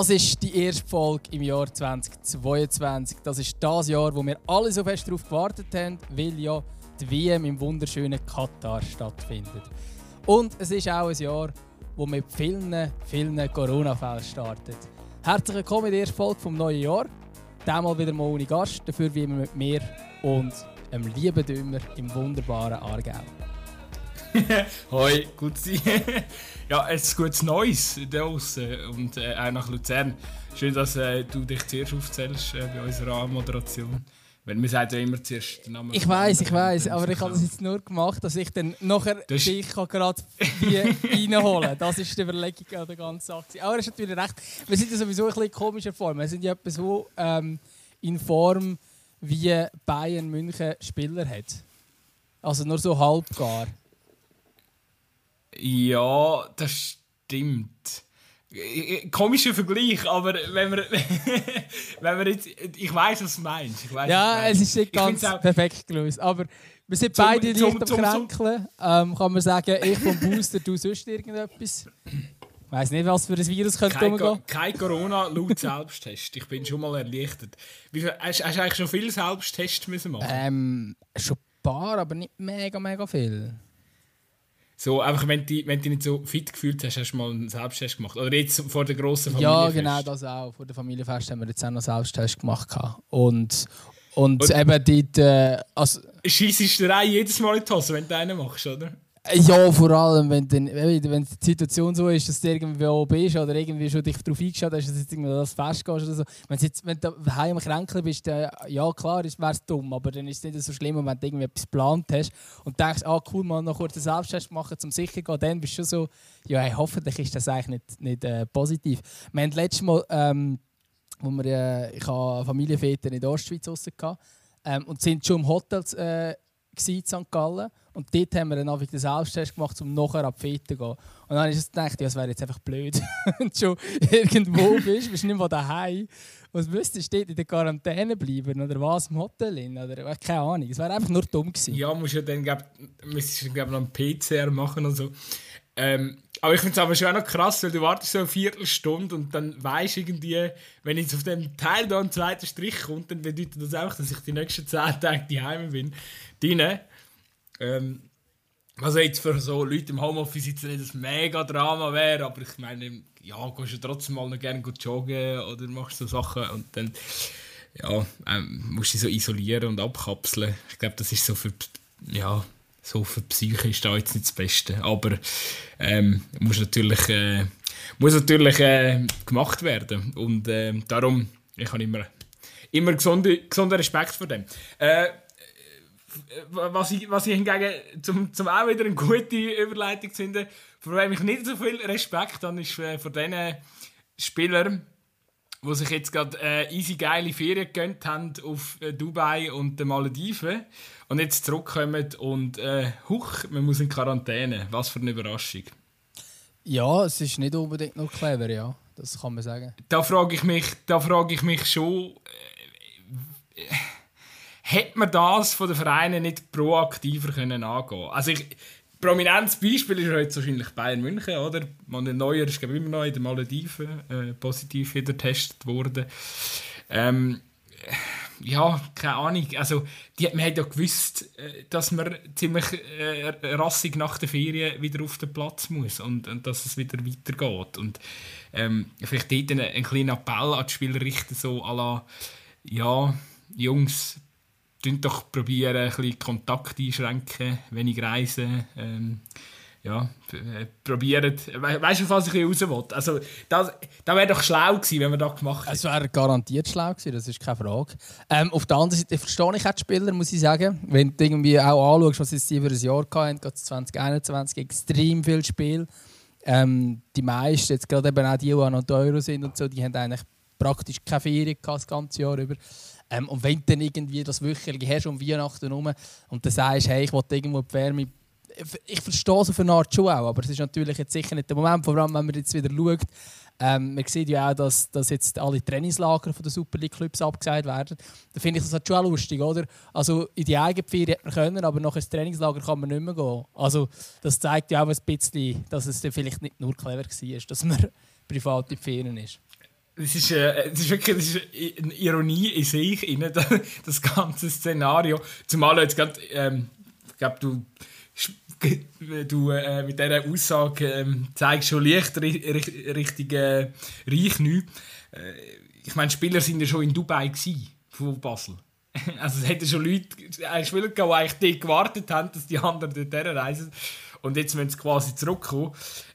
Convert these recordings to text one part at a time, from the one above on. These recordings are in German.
Das ist die erste Folge im Jahr 2022. Das ist das Jahr, wo wir alle so fest darauf gewartet haben, weil ja die WM im wunderschönen Katar stattfindet. Und es ist auch ein Jahr, wo mit vielen, vielen Corona-Fällen startet. Herzlich willkommen in der ersten Folge vom neuen Jahr. Diesmal wieder mal ohne Gast, dafür wie immer mit mir und einem lieben Dümmer im wunderbaren Aargau. Hoi, gut sein. ja, es ist gutes Neues da draußen und äh, auch nach Luzern. Schön, dass äh, du dich zuerst aufzählst äh, bei unserer Moderation. Weil wir sagen ja immer zuerst den Namen. Ich weiß, ich weiß, aber ich habe das jetzt nur gemacht, dass ich dann nachher das dich gerade reinholen Das ist die Überlegung an der ganzen Sache. Aber er ist natürlich recht. Wir sind ja sowieso ein bisschen komischer Form. Wir sind ja etwa so ähm, in Form, wie Bayern München Spieler hat. Also nur so halbgar. Ja, das stimmt. Komischer Vergleich, aber wenn wir, wenn wir jetzt, ich weiß, was du meinst. Ich weiss, ja, es ist nicht ganz perfekt gelöst, aber wir sind zum, beide zum, leicht am Kränkeln. Ähm, kann man sagen, ich vom Booster, du sonst irgendetwas. Ich weiss nicht, was für ein Virus könnte kein, umgehen. Kein Corona laut Selbsttest. Ich bin schon mal erleichtert. Wie viel, hast, hast du eigentlich schon viele Selbsttests müssen machen? Ähm, schon ein paar, aber nicht mega, mega viel. So, einfach wenn du, wenn du nicht so fit gefühlt hast, hast du mal einen Selbsttest gemacht. Oder jetzt vor der grossen Familienfest. Ja, genau, das auch. Vor der Familienfest haben wir jetzt auch noch einen Selbsttest gemacht. Und, und, und eben dort... Äh, also, Scheissest du dir jedes Mal in die Hose, wenn du einen machst, oder? Ja, vor allem, wenn, dann, wenn die Situation so ist, dass du irgendwie oben bist oder irgendwie schon dich darauf eingeschaut hast, dass du jetzt irgendwie das festgehst oder so. Wenn du, jetzt, wenn du daheim am Kränkeln bist, dann, ja klar, wäre es dumm, aber dann ist es nicht so schlimm, wenn du irgendwie etwas geplant hast und denkst, ah cool, mal noch kurz einen Selbsttest machen, um sicher zu gehen, dann bist du schon so, ja hey, hoffentlich ist das eigentlich nicht, nicht äh, positiv. Wir haben letztes Mal, ähm, wo wir, äh, ich habe Familienväter in der Ostschweiz rausgehauen, ähm, und sind schon im Hotel äh, in St. Gallen und dort haben wir dann den Selbsttest gemacht, um nachher ab Fete zu gehen. Und dann habe ich gedacht, ja, es wäre jetzt einfach blöd, wenn du schon irgendwo bist, bist nicht mehr daheim. Was müsstest du dort in der Quarantäne bleiben oder was im Hotel? Oder keine Ahnung. Es wäre einfach nur dumm gewesen. Ja, musst ja dann glaub, müsstest du noch einen PCR machen und so. Ähm, aber ich finde es aber schon auch noch krass, weil du wartest so eine Viertelstunde und dann weißt irgendwie, wenn jetzt auf dem Teil da ein zweiter Strich kommt, dann bedeutet das auch, dass ich die nächsten zehn Tage daheim bin. Deine. Ähm, also jetzt für so Leute im Homeoffice jetzt nicht das mega Drama wäre, aber ich meine, ja, gehst du trotzdem mal noch gerne joggen oder machst so Sachen und dann ja, ähm, musst du dich so isolieren und abkapseln. Ich glaube, das ist so für ja, so für die Psyche ist da jetzt nicht das Beste, aber ähm, muss natürlich äh, muss natürlich äh, gemacht werden und äh, darum ich habe immer immer gesunden gesunde Respekt vor dem. Äh, was ich, was ich hingegen zum, zum auch wieder eine gute Überleitung finde, vor wem ich nicht so viel Respekt habe, ist äh, von den Spielern, die sich jetzt gerade äh, easy geile Ferien gegönnt haben auf äh, Dubai und den Malediven und jetzt zurückkommen und äh, huch, man muss in Quarantäne. Was für eine Überraschung. Ja, es ist nicht unbedingt nur clever, ja. Das kann man sagen. Da frage ich mich, da frage ich mich schon, äh, hätte man das von den Vereinen nicht proaktiver können angehen Also ich, prominentes Beispiel ist jetzt wahrscheinlich Bayern München, oder? Manuel Neuer ist glaube ich, immer noch in den Malediven äh, positiv wieder getestet worden. Ähm, ja, keine Ahnung. Also, die, man hat ja gewusst, äh, dass man ziemlich äh, rassig nach der Ferien wieder auf den Platz muss und, und dass es wieder weitergeht. Und ähm, vielleicht dort einen, einen kleinen Appell an die Spieler richten, so à la, ja, Jungs, tun doch probieren, ein bisschen Kontakt einschränken, wenig reisen. Ähm, ja, äh, probiert, weißt du, was ich raus will? Also, das, das wäre doch schlau gewesen, wenn wir das gemacht hätten. Es wäre garantiert schlau gewesen, das ist keine Frage. Ähm, auf der anderen Seite verstehe ich auch die Spieler, muss ich sagen. Wenn du irgendwie auch anschaust, was sie für ein Jahr hatten, 2021 extrem viel Spiel. Ähm, die meisten, jetzt gerade eben auch die, die an Euro sind und so, die haben eigentlich praktisch keine Ferien das ganze Jahr über. Ähm, und wenn du dann irgendwie das Wöchentliche hast um Weihnachten herum und dann sagst, hey, ich will irgendwo die Wärme ich verstehe so für eine Art schon auch, aber es ist natürlich jetzt sicher nicht der Moment, vor allem wenn man jetzt wieder schaut. Ähm, man sieht ja auch, dass, dass jetzt alle Trainingslager den Super League Clubs abgesagt werden. Da finde ich das halt schon lustig, oder? Also in die eigene Ferien hätte man können, aber nach ins Trainingslager kann man nicht mehr gehen. Also das zeigt ja auch ein bisschen, dass es vielleicht nicht nur clever war, dass man privat in Ferien ist. Das ist, äh, das ist wirklich das ist eine Ironie in sich, in, das ganze Szenario. Zumal jetzt gerade, ähm, ich glaube, du, du äh, mit dieser Aussage ähm, zeigst schon leicht Richtung äh, Reich Äh, ich meine, Spieler sind ja schon in Dubai gewesen, von Basel. Also es hätten schon Leute, äh, Spieler gehabt, die eigentlich dort gewartet haben, dass die anderen dorthin reisen. Und jetzt müssen sie quasi zurückkommen.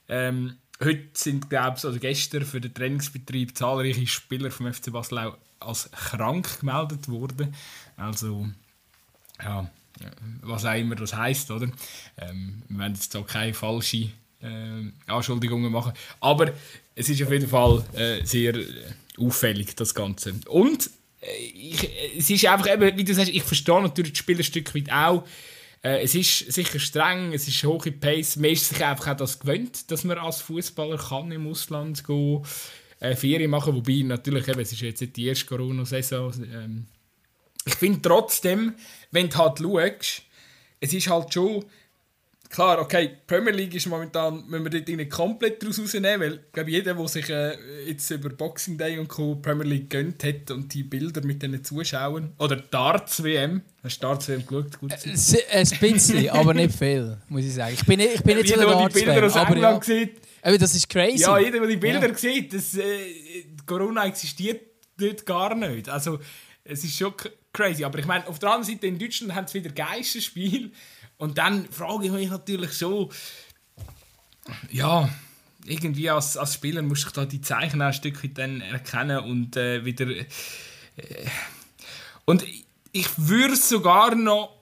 Ähm, heute sind, glaube ich, also gestern für den Trainingsbetrieb zahlreiche Spieler vom FC Basel auch als krank gemeldet worden. Also, ja, was auch immer das heisst, oder? Ähm, wir werden jetzt auch keine falschen äh, Anschuldigungen machen. Aber es ist auf jeden Fall äh, sehr äh, auffällig, das Ganze. Und äh, ich, es ist einfach eben, wie du sagst, ich verstehe natürlich das Spiel ein Stück weit auch. Äh, es ist sicher streng, es ist hohe Pace. Man ist sich einfach auch das gewöhnt, dass man als Fußballer kann im Ausland gehen, äh, Ferien machen, wobei natürlich eben, es ist jetzt nicht die erste Corona-Saison. Ähm, ich finde trotzdem, wenn du halt schaust, es ist halt schon klar, okay, die Premier League ist momentan, müssen wir dort nicht komplett daraus rausnehmen, weil ich glaube, jeder, der sich äh, jetzt über Boxing Day und Co. Premier League gönnt hat und die Bilder mit diesen Zuschauern, oder Darts WM, hast du Darts WM geschaut? Gut äh, ein bisschen, aber nicht viel, muss ich sagen. Ich bin, ich bin nicht so der Darts Bilder aus aber England ja. sieht, aber das ist crazy. Ja, jeder, der die Bilder ja. sieht, das, äh, Corona existiert dort gar nicht. Also, es ist schon crazy. Aber ich meine, auf der anderen Seite in Deutschland haben sie wieder Geisterspiel. Und dann frage ich mich natürlich so, ja, irgendwie als, als Spieler musst du da die Zeichen ein Stückchen dann erkennen und äh, wieder. Äh, und ich würde sogar noch.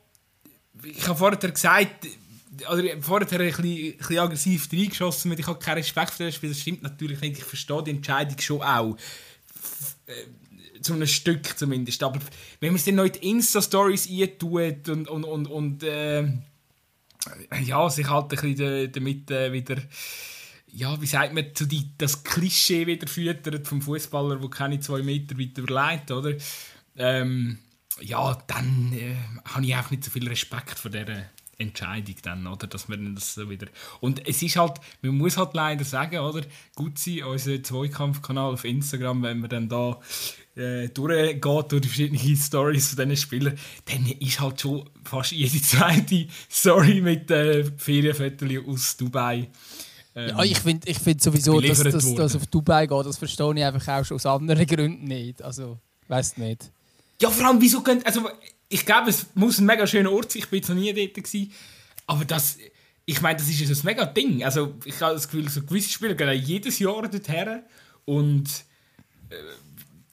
Ich habe vorher gesagt, oder vorher ein bisschen, ein bisschen aggressiv reingeschossen, weil ich habe keinen Respekt für das Spiel. Das stimmt natürlich nicht. Ich verstehe die Entscheidung schon auch. Zu einem Stück zumindest. Aber wenn man es dann noch in die Insta-Stories eintut und, und, und, und äh, ja, sich halt ein bisschen damit äh, wieder ja, wie sagt man, zu die, das Klischee wieder füttert vom Fußballer, der keine zwei Meter weit überlegt, oder? Ähm, ja, dann äh, habe ich auch nicht so viel Respekt vor dieser Entscheidung dann, oder? Dass man das so wieder... Und es ist halt, man muss halt leider sagen, oder? Gut sein, unser Zweikampfkanal auf Instagram, wenn man dann da äh, durchgeht durch die verschiedenen Stories von diesen Spielern, dann ist halt schon fast jede zweite Story mit äh, Ferienfotos aus Dubai. Ähm, ja, ich finde ich find sowieso, dass das auf Dubai geht, das verstehe ich einfach auch schon aus anderen Gründen nicht. Also, weiß nicht. Ja, vor allem, wieso könnt. Also, ich glaube, es muss ein mega schöner Ort sein. Ich bin jetzt noch nie dort. Gewesen, aber das. Ich meine, das ist ein mega Ding. Also, ich habe das Gefühl, so gewisse Spieler gehen jedes Jahr dorthin. Und. Äh,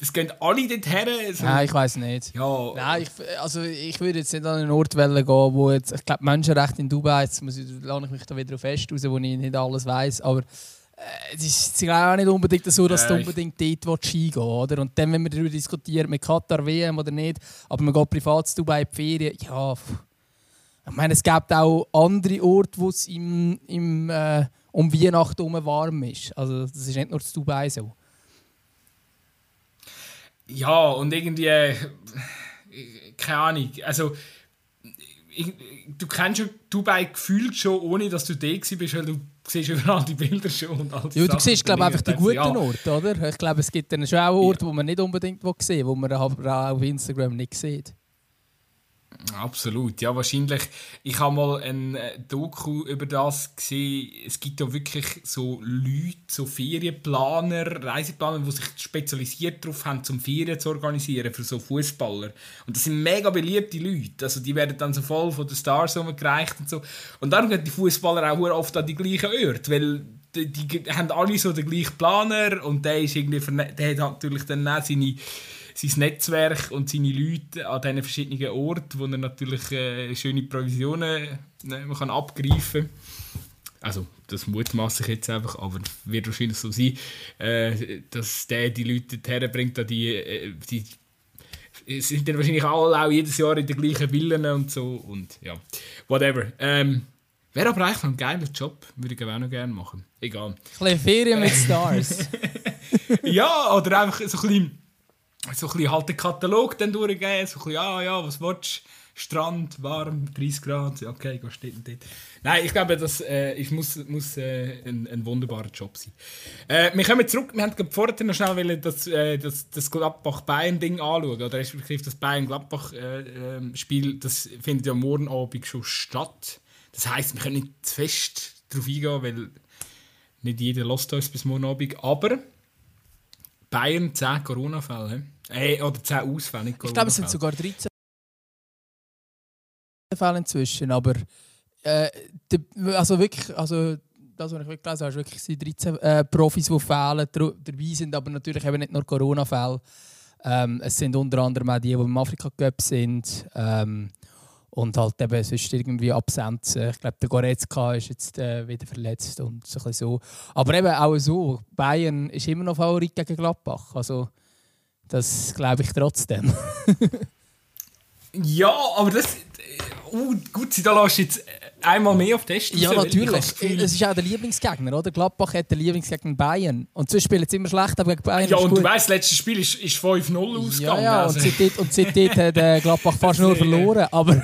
es gehen alle dorthin. So. Nein, ich weiß nicht. Ja. Nein, ich, also ich würde jetzt nicht an einen Ort gehen, wo jetzt, ich glaube, Menschenrechte in Dubai, jetzt muss ich, lade ich mich da wieder fest raus, wo ich nicht alles weiß, aber es ist auch nicht unbedingt so, dass du unbedingt dort hingehen oder? Und dann, wenn wir darüber diskutieren, mit Katar WM oder nicht, aber man geht privat zu Dubai in die Ferien, ja, ich meine, es gibt auch andere Orte, wo es im, im, äh, um Weihnachten herum warm ist. Also das ist nicht nur zu Dubai so. Ja, und irgendwie, äh, keine Ahnung, also ich, du kennst schon Dubai gefühlt schon, ohne dass du da bist, weil du siehst überall die Bilder schon. Und all ja, du siehst, glaube einfach die guten ja. Orte, oder? Ich glaube, es gibt dann schon auch Orte, ja. wo man nicht unbedingt sehen will, wo man aber auch auf Instagram nicht sieht. Absolut, ja, wahrscheinlich. Ich habe mal ein äh, Doku über das gesehen. Es gibt ja wirklich so Leute, so Ferienplaner, Reiseplaner, die sich spezialisiert darauf haben, zum Ferien zu organisieren für so Fußballer. Und das sind mega beliebte Leute. Also die werden dann so voll von den Stars umgereicht und so. Und darum gehen die Fußballer auch oft an die gleichen Orte, weil die, die, haben alle so den gleichen Planer und der ist irgendwie, der hat natürlich dann auch seine sein Netzwerk und seine Leute an diesen verschiedenen Orten, wo er natürlich äh, schöne Provisionen man kann abgreifen kann. Also, das mutmaße ich jetzt einfach, aber wird wahrscheinlich so sein, äh, dass der die Leute herbringt, die, äh, die sind dann wahrscheinlich alle auch jedes Jahr in den gleichen Villen und so und ja, whatever. Ähm, Wäre aber eigentlich noch ein geiler Job, würde ich auch noch gerne machen. Egal. Ein bisschen Ferien mit Stars. ja, oder einfach so ein bisschen so ein bisschen halt den Katalog dann durchgehen, so ein bisschen, ah ja, was willst? Strand, warm, 30 Grad, okay, geh stehen dort. Nein, ich glaube, das äh, ist, muss, muss äh, ein, ein, wunderbarer Job sein. Äh, wir kommen zurück, wir haben vorher noch schnell das, äh, das, das Gladbach-Bayern-Ding anschauen, oder respektive das Bayern-Gladbach-Spiel, äh, ähm, das findet ja morgen Abend schon statt. Das heisst, wir können nicht zu fest darauf eingehen, weil nicht jeder lässt uns bis morgen Abend, aber Bayern 10 Corona-Fälle, äh, oder 10 Ausfälle, Ich glaube, es sind sogar 13 Fälle inzwischen, aber äh, die, also wirklich, also das, was ich wirklich gelesen habe, ist wirklich 13 äh, Profis, die fehlen, dabei sind, aber natürlich eben nicht nur Corona-Fälle. Ähm, es sind unter anderem auch die, die im Afrika-Cup sind. Ähm, und halt eben sonst irgendwie Absenzen. Ich glaube, der Goretzka ist jetzt äh, wieder verletzt und so, ein so. Aber eben auch so, Bayern ist immer noch Favorit gegen Gladbach. Also das glaube ich trotzdem. ja, aber das uh, gut, Sie da lässt jetzt einmal mehr auf Test. Ja, natürlich. Es ist auch der Lieblingsgegner, oder? Gladbach hat den Lieblingsgegner Bayern. Und sonst spielen sie immer schlecht, aber gegen Bayern Ja, und du weißt, das letzte Spiel ist, ist 5-0 ausgegangen. Ja, ja, also. und, seitdem, und seitdem hat äh, Gladbach fast nur verloren. Aber,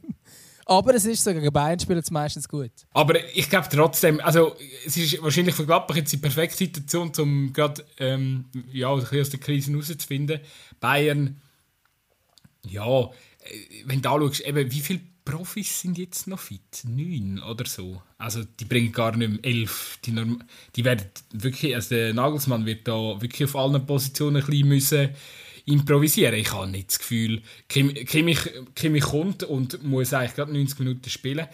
aber es ist so, gegen Bayern spielen sie meistens gut. Aber ich glaube trotzdem, also es ist wahrscheinlich für Gladbach jetzt die perfekte Situation, um gerade ähm, ja, aus der Krise herauszufinden. Bayern, ja, äh, wenn du anschaust, eben, wie viele Profis sind jetzt noch fit? Neun oder so. Also die bringen gar nicht mehr elf. Die, Norm die werden wirklich, also der Nagelsmann wird da wirklich auf allen Positionen ein bisschen müssen improvisieren. Ich habe nicht das Gefühl, Kimmich, Kimmich kommt und muss eigentlich gerade 90 Minuten spielen.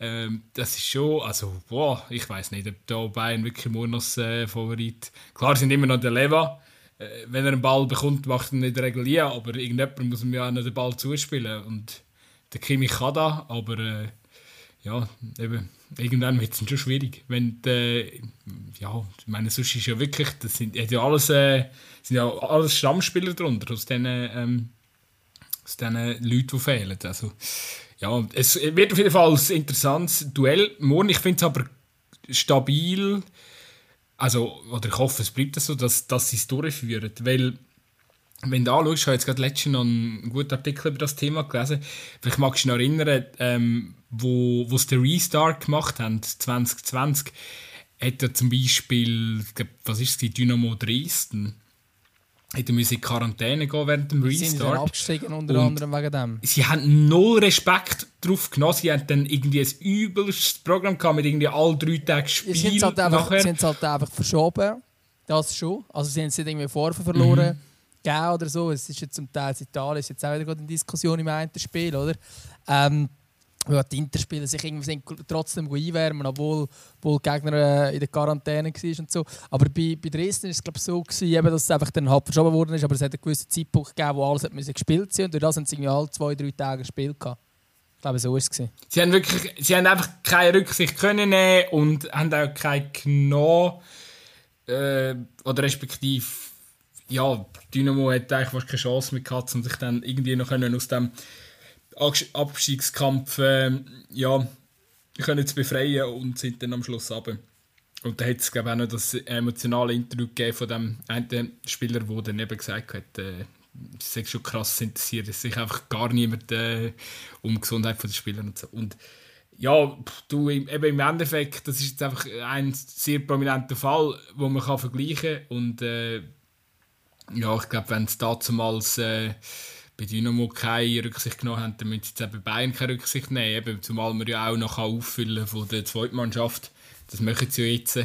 Ähm, das ist schon, also boah, ich weiß nicht, ob da Bayern wirklich nur noch äh, Favorit. Klar sind immer noch der Leva wenn er einen Ball bekommt, macht er nicht regulieren, aber irgendjemand muss ihm ja auch den Ball zuspielen. Und der Kimi kann da, aber äh, ja, eben, irgendwann wird es schon schwierig. Wenn die, ja, meine, sonst ist ja wirklich, das sind, ja alles, äh, sind ja alles Stammspieler darunter, aus diesen, ähm, aus diesen Leuten, die fehlen. Also, ja, es wird auf jeden Fall ein interessantes Duell. Morgen, ich finde es aber stabil also, oder ich hoffe, es bleibt so, dass, dass sie es durchführen. Weil, wenn du anschaust, ich habe jetzt gerade letztens noch einen guten Artikel über das Thema gelesen. Vielleicht magst du dich noch erinnern, ähm, wo, wo sie den Restart gemacht haben, 2020, hat er zum Beispiel, was ist es, Dynamo Dresden, hätte müssen in Quarantäne gehen während dem Restart. Sie sind abgestiegen unter und anderem wegen dem. Sie haben null Respekt drauf genommen. Sie haben dann irgendwie ein übelstes Programm gehabt mit irgendwie all drei Tagen Spiel. Sie haben es halt, einfach, halt einfach verschoben. Das schon. Also sie haben es irgendwie vorher verloren. Mhm. oder so. Es ist jetzt zum Teil in Italien, ist jetzt auch wieder eine Diskussion im einen Spiel, oder? Ähm, weil die Interspieler sich irgendwie trotzdem einwärmen, obwohl, obwohl der Gegner äh, in der Quarantäne war und so. Aber bei, bei Dresden war es glaube so, gewesen, dass es einfach dann halb verschoben ist, aber es hat einen gewissen Zeitpunkt gegeben, wo alles hat gespielt sein und durch das haben sie irgendwie alle zwei, drei Tage gespielt. Gehabt. Ich glaube, so war es. Sie haben, wirklich, sie haben einfach keine Rücksicht können nehmen und haben auch keine genommen. Äh, oder respektive, ja, Dynamo hat eigentlich fast keine Chance mehr gehabt, um sich dann irgendwie noch aus dem Abstiegskampf äh, ja, können zu befreien und sind dann am Schluss runter. Und da hat es glaube auch noch das emotionale Interview gegeben von dem einen Spieler, der dann eben gesagt hat, äh, es ist schon krass interessiert sich einfach gar niemand äh, um die Gesundheit der Spieler und so. Und ja, du, eben im Endeffekt, das ist jetzt einfach ein sehr prominenter Fall, wo man kann vergleichen kann. Und äh, ja, ich glaube, wenn es damals äh, bei Dynamo keine Rücksicht genommen haben, dann müssen sie jetzt bei Bayern keine Rücksicht nehmen. Eben, zumal man ja auch noch auffüllen von der zweiten Mannschaft. Das machen sie ja jetzt.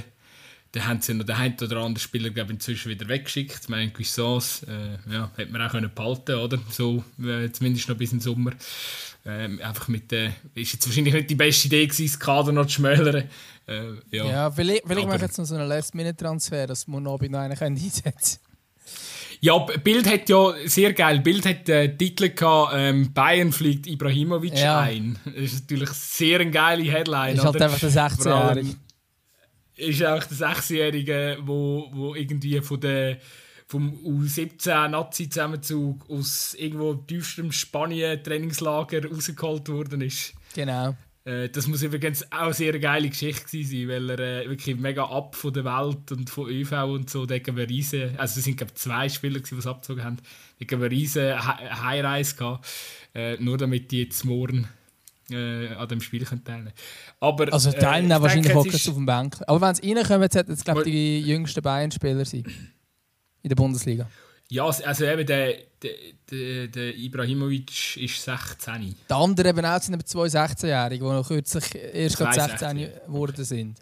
Dann haben sie noch den einen oder anderen Spieler glaube inzwischen wieder weggeschickt. Ich meine, Guissons äh, ja, hätte man auch können behalten oder? So, äh, zumindest noch bis im Sommer. Ähm, einfach mit der, äh, ist jetzt wahrscheinlich nicht die beste Idee gewesen, das Kader noch zu schmälern. Äh, ja, ja vielleicht, vielleicht mache ich jetzt noch so einen Last-Minute-Transfer, dass man noch einen einsetzen ja, Bild hat ja sehr geil. Bild hat den Titel gehabt, ähm, Bayern fliegt Ibrahimovic ja. ein. Das ist natürlich sehr eine geile Headline. Ist halt einfach der 16-Jährige. Ist auch der 16-Jährige, wo, wo irgendwie von der vom U17-Nazi-Zusammenzug aus irgendwo tiefstem Spanien-Trainingslager rausgeholt worden ist. Genau. Äh, das muss übrigens auch eine sehr geile Geschichte sein, weil er äh, wirklich mega ab von der Welt und von ÖV und so, da wir riesen, also es sind glaube zwei Spieler, die es abgezogen haben, da haben wir riesen Highreise gehabt, äh, nur damit die jetzt morgen äh, an dem Spiel können teilnehmen Aber, Also äh, teilnehmen äh, wahrscheinlich hocken sie auf dem Bank. Aber wenn sie reinkommen, sollten es glaube die jüngsten Bayern-Spieler sein in der Bundesliga. Ja, also eben der, der, der, der Ibrahimovic ist 16. Der andere eben auch sind zwei 16-Jährige, die noch kürzlich erst gerade 16 geworden sind.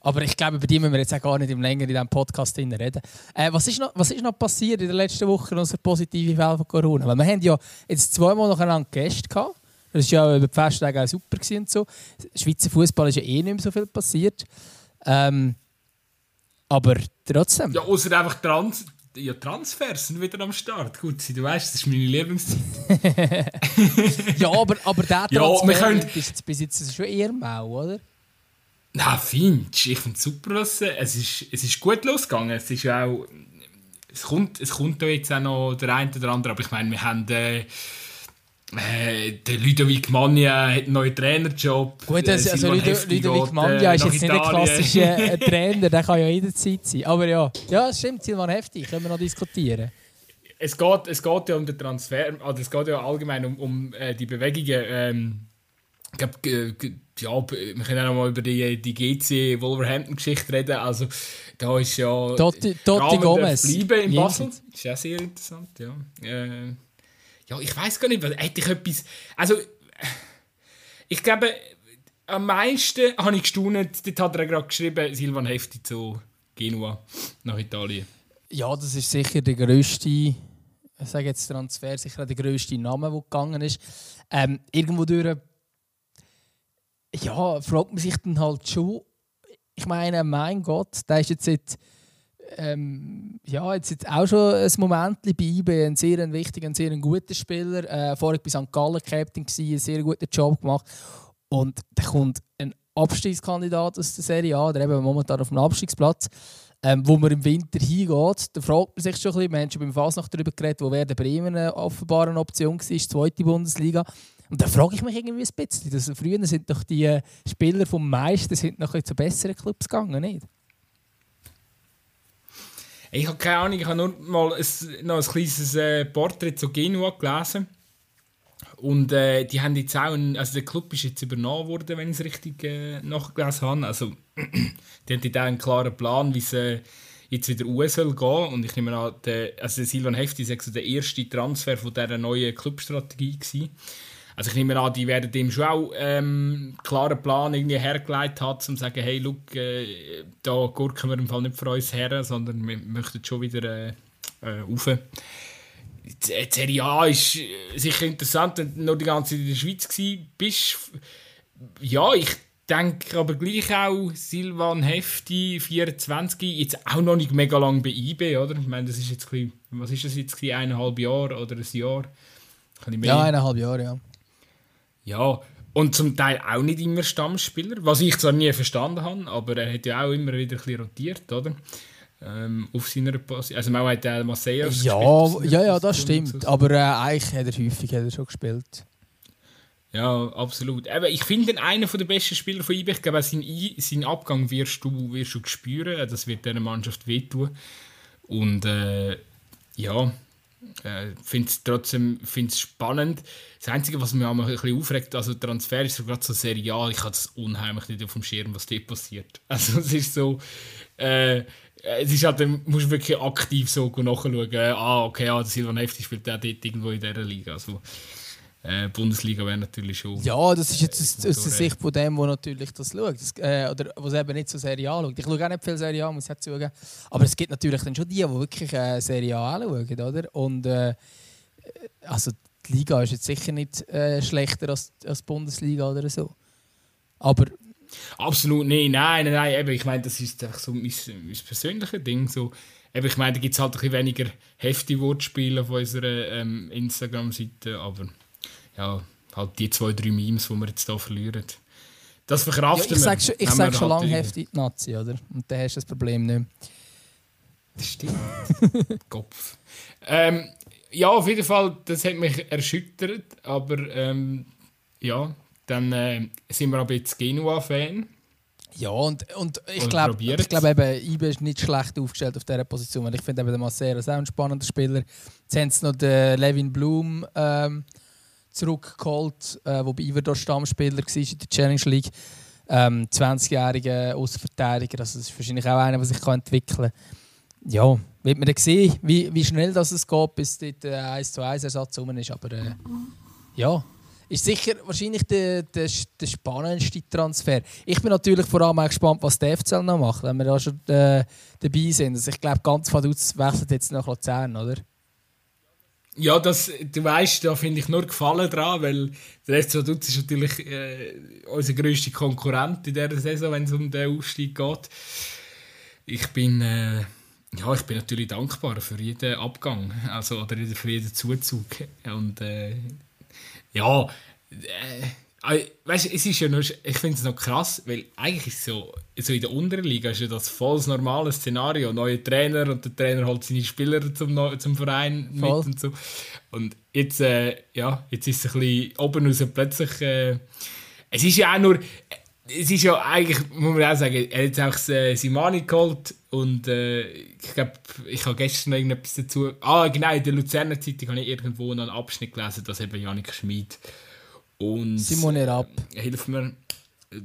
Aber ich glaube, über die müssen wir jetzt auch gar nicht im länger in diesem Podcast reden. Äh, was, ist noch, was ist noch passiert in den letzten Wochen unser positive Fälle von Corona? Weil wir haben ja jetzt zweimal nacheinander Gäste gehabt. Das war ja über die Festtage auch super. Und so. Schweizer Fußball ist ja eh nicht mehr so viel passiert. Ähm, aber trotzdem. Ja, außer einfach Trans ja, Transfers sind wieder am Start. Gut, du weißt, das ist meine Lieblingszeit. ja, aber, aber der Transfer ja, können... ist bis jetzt schon eher mau, oder? Na, findest Ich finde es super, dass es ist, es ist gut losgegangen. Es ist auch... Es kommt, es kommt da jetzt auch noch der eine oder andere, aber ich meine, wir haben... Äh, äh, der Ludovic Magna hat einen neuen Trainerjob. Gut, also, also Ludovic Magna ist jetzt nicht ein klassischer äh, Trainer, der kann ja jederzeit sein. Aber ja, ja das stimmt, Silvan Heftig, können wir noch diskutieren. Es geht, es geht ja um den Transfer, also es geht ja allgemein um, um äh, die Bewegungen. Ähm, ich glaube, ja, wir können auch noch mal über die, die GC Wolverhampton-Geschichte reden. Also, da ist ja. Totti, Totti Gomez. bleiben in Basel. Das ist ja sehr interessant, ja. Äh, ja, ich weiß gar nicht, hätte ich etwas. Also, ich glaube, am meisten habe ich gestaunt, dort hat er gerade geschrieben, Silvan Hefti zu Genua nach Italien. Ja, das ist sicher der grösste, ich sage jetzt Transfer, sicher der grösste Name, der gegangen ist. Ähm, irgendwo durch, ja, fragt man sich dann halt schon, ich meine, mein Gott, der ist jetzt seit ähm, ja, jetzt, auch schon ein Moment bei IB, ein sehr wichtiger, ein sehr guter Spieler. Äh, vorher bei St. Gallen Captain gewesen, einen sehr guten Job gemacht. Und da kommt ein Abstiegskandidat aus der Serie A, der eben momentan auf dem Abstiegsplatz, ähm, wo man im Winter hingeht. Da fragt man sich schon ein bisschen, wir haben schon beim Fasnacht darüber geredet, wo Werder Bremen eine offenbare Option war, zweite Bundesliga. Und da frage ich mich irgendwie ein bisschen. Das, früher sind doch die Spieler vom Meister sind noch zu besseren Clubs gegangen, nicht? Ich habe keine Ahnung, ich habe nur mal ein, noch ein kleines äh, Porträt zu Genua gelesen. Und äh, die haben jetzt auch, ein, also der Club ist jetzt übernommen worden, wenn ich es richtig äh, nachgelesen habe. Also, die haben jetzt auch einen klaren Plan, wie es äh, jetzt wieder US soll gehen. Und ich nehme an, der, also Silvan Hefti war der erste Transfer von dieser neuen Clubstrategie gewesen. Also ich nehme an, die werden dem schon auch ähm, klaren Plan irgendwie hergeleitet haben, um zu sagen, hey, look, äh, da gurken wir im Fall nicht für uns her, sondern wir möchten schon wieder äh, äh, rauf. Die Serie A ist äh, sicher interessant, wenn du noch die ganze Zeit in der Schweiz bist. Ja, ich denke aber gleich auch, Silvan Hefti, 24, jetzt auch noch nicht mega lang bei IB, oder? Ich meine, das ist jetzt ein bisschen, was ist das jetzt, eineinhalb Jahre oder ein Jahr? Ja, eineinhalb Jahre, ja. Ja, und zum Teil auch nicht immer Stammspieler, was ich zwar nie verstanden habe, aber er hat ja auch immer wieder ein bisschen rotiert, oder? Ähm, auf seiner Position. Also man hat ja Marseille ja, ja, ja, das stimmt. So. Aber äh, eigentlich hat er häufig hat er schon gespielt. Ja, absolut. Aber ich finde ihn einer der besten Spieler von IB. Ich glaube, seinen, seinen Abgang wirst du, wirst du spüren. Das wird dieser Mannschaft wehtun. Und äh, ja, äh, finde es trotzdem find's spannend. Das Einzige, was mich ein bisschen aufregt, also Transfer ist so gerade so serial, ich habe es unheimlich nicht auf dem Schirm, was dort passiert. Also es ist so, äh, es ist halt, du musst wirklich aktiv so nachschauen, ah, okay, ah, der Silvan Hefti spielt auch dort irgendwo in dieser Liga. Also, äh, Bundesliga wäre natürlich schon. Ja, das ist jetzt aus, aus der Sicht von dem, der natürlich das schaut. Das, äh, oder was eben nicht so Serie A schaut. Ich schaue auch nicht viel Serie A, muss ich zugeben. Aber es gibt natürlich dann schon die, die wirklich äh, Serie A schauen, oder? Und äh, also die Liga ist jetzt sicher nicht äh, schlechter als, als die Bundesliga oder so. Aber. Absolut, nein, nein, nein. Eben, ich meine, das ist einfach so mein, mein persönliches Ding. So. Eben, ich meine, da gibt es halt ein bisschen weniger heftige Wortspiele auf unserer ähm, Instagram-Seite, aber ja, halt die zwei, drei Memes, die wir jetzt hier verlieren. Das verkraften ja, ich sag schon, ich sag schon lange heftig Nazi, oder? Und dann hast du das Problem nicht mehr. Das stimmt. Kopf. Ähm, ja, auf jeden Fall, das hat mich erschüttert, aber ähm, ja, dann äh, sind wir aber jetzt Genua-Fan. Ja, und, und ich glaube, ich glaub eben, Ibe ist nicht schlecht aufgestellt auf dieser Position. Weil ich finde, der Massera ist auch ein spannender Spieler. Jetzt haben sie noch den Levin Blum ähm, zurückgeholt, äh, wo bei Iver dort Stammspieler war in der Challenge League. Ähm, 20-jähriger Außenverteidiger. Also das ist wahrscheinlich auch einer, der sich entwickeln kann. Ja, wird man dann sehen, wie, wie schnell das es geht, bis dort äh, 1 zu 1 Ersatz rum ist. Aber äh, ja, ist sicher wahrscheinlich der, der, der spannendste Transfer. Ich bin natürlich vor allem auch gespannt, was der FCL noch macht, wenn wir da schon äh, dabei sind. Also ich glaube, ganz Vaduz wechselt jetzt nach Luzern, oder? Ja, das, du weißt, da finde ich nur Gefallen dran, weil der FC Vaduz ist natürlich äh, unser grösster Konkurrent in dieser Saison, wenn es um den Aufstieg geht. Ich bin, äh, ja, ich bin natürlich dankbar für jeden Abgang, also oder für jeden Zuzug und äh, ja, weißt, es ist ja nur, ich finde es noch krass, weil eigentlich ist so, so in der unteren Liga ist ja das voll normale Szenario. Neuer Trainer und der Trainer holt seine Spieler zum, zum Verein voll. mit und so. Und jetzt, äh, ja, jetzt ist es ein bisschen oben raus plötzlich. Äh, es ist ja auch nur. Es ist ja eigentlich, muss man auch sagen, er hat jetzt auch äh, Simani geholt und äh, ich glaube, ich habe gestern noch irgendetwas dazu. Ah, genau, in der Luzerner Zeitung habe ich irgendwo noch einen Abschnitt gelesen, dass eben Janik Schmid und. Simone Rapp. Hilf mir.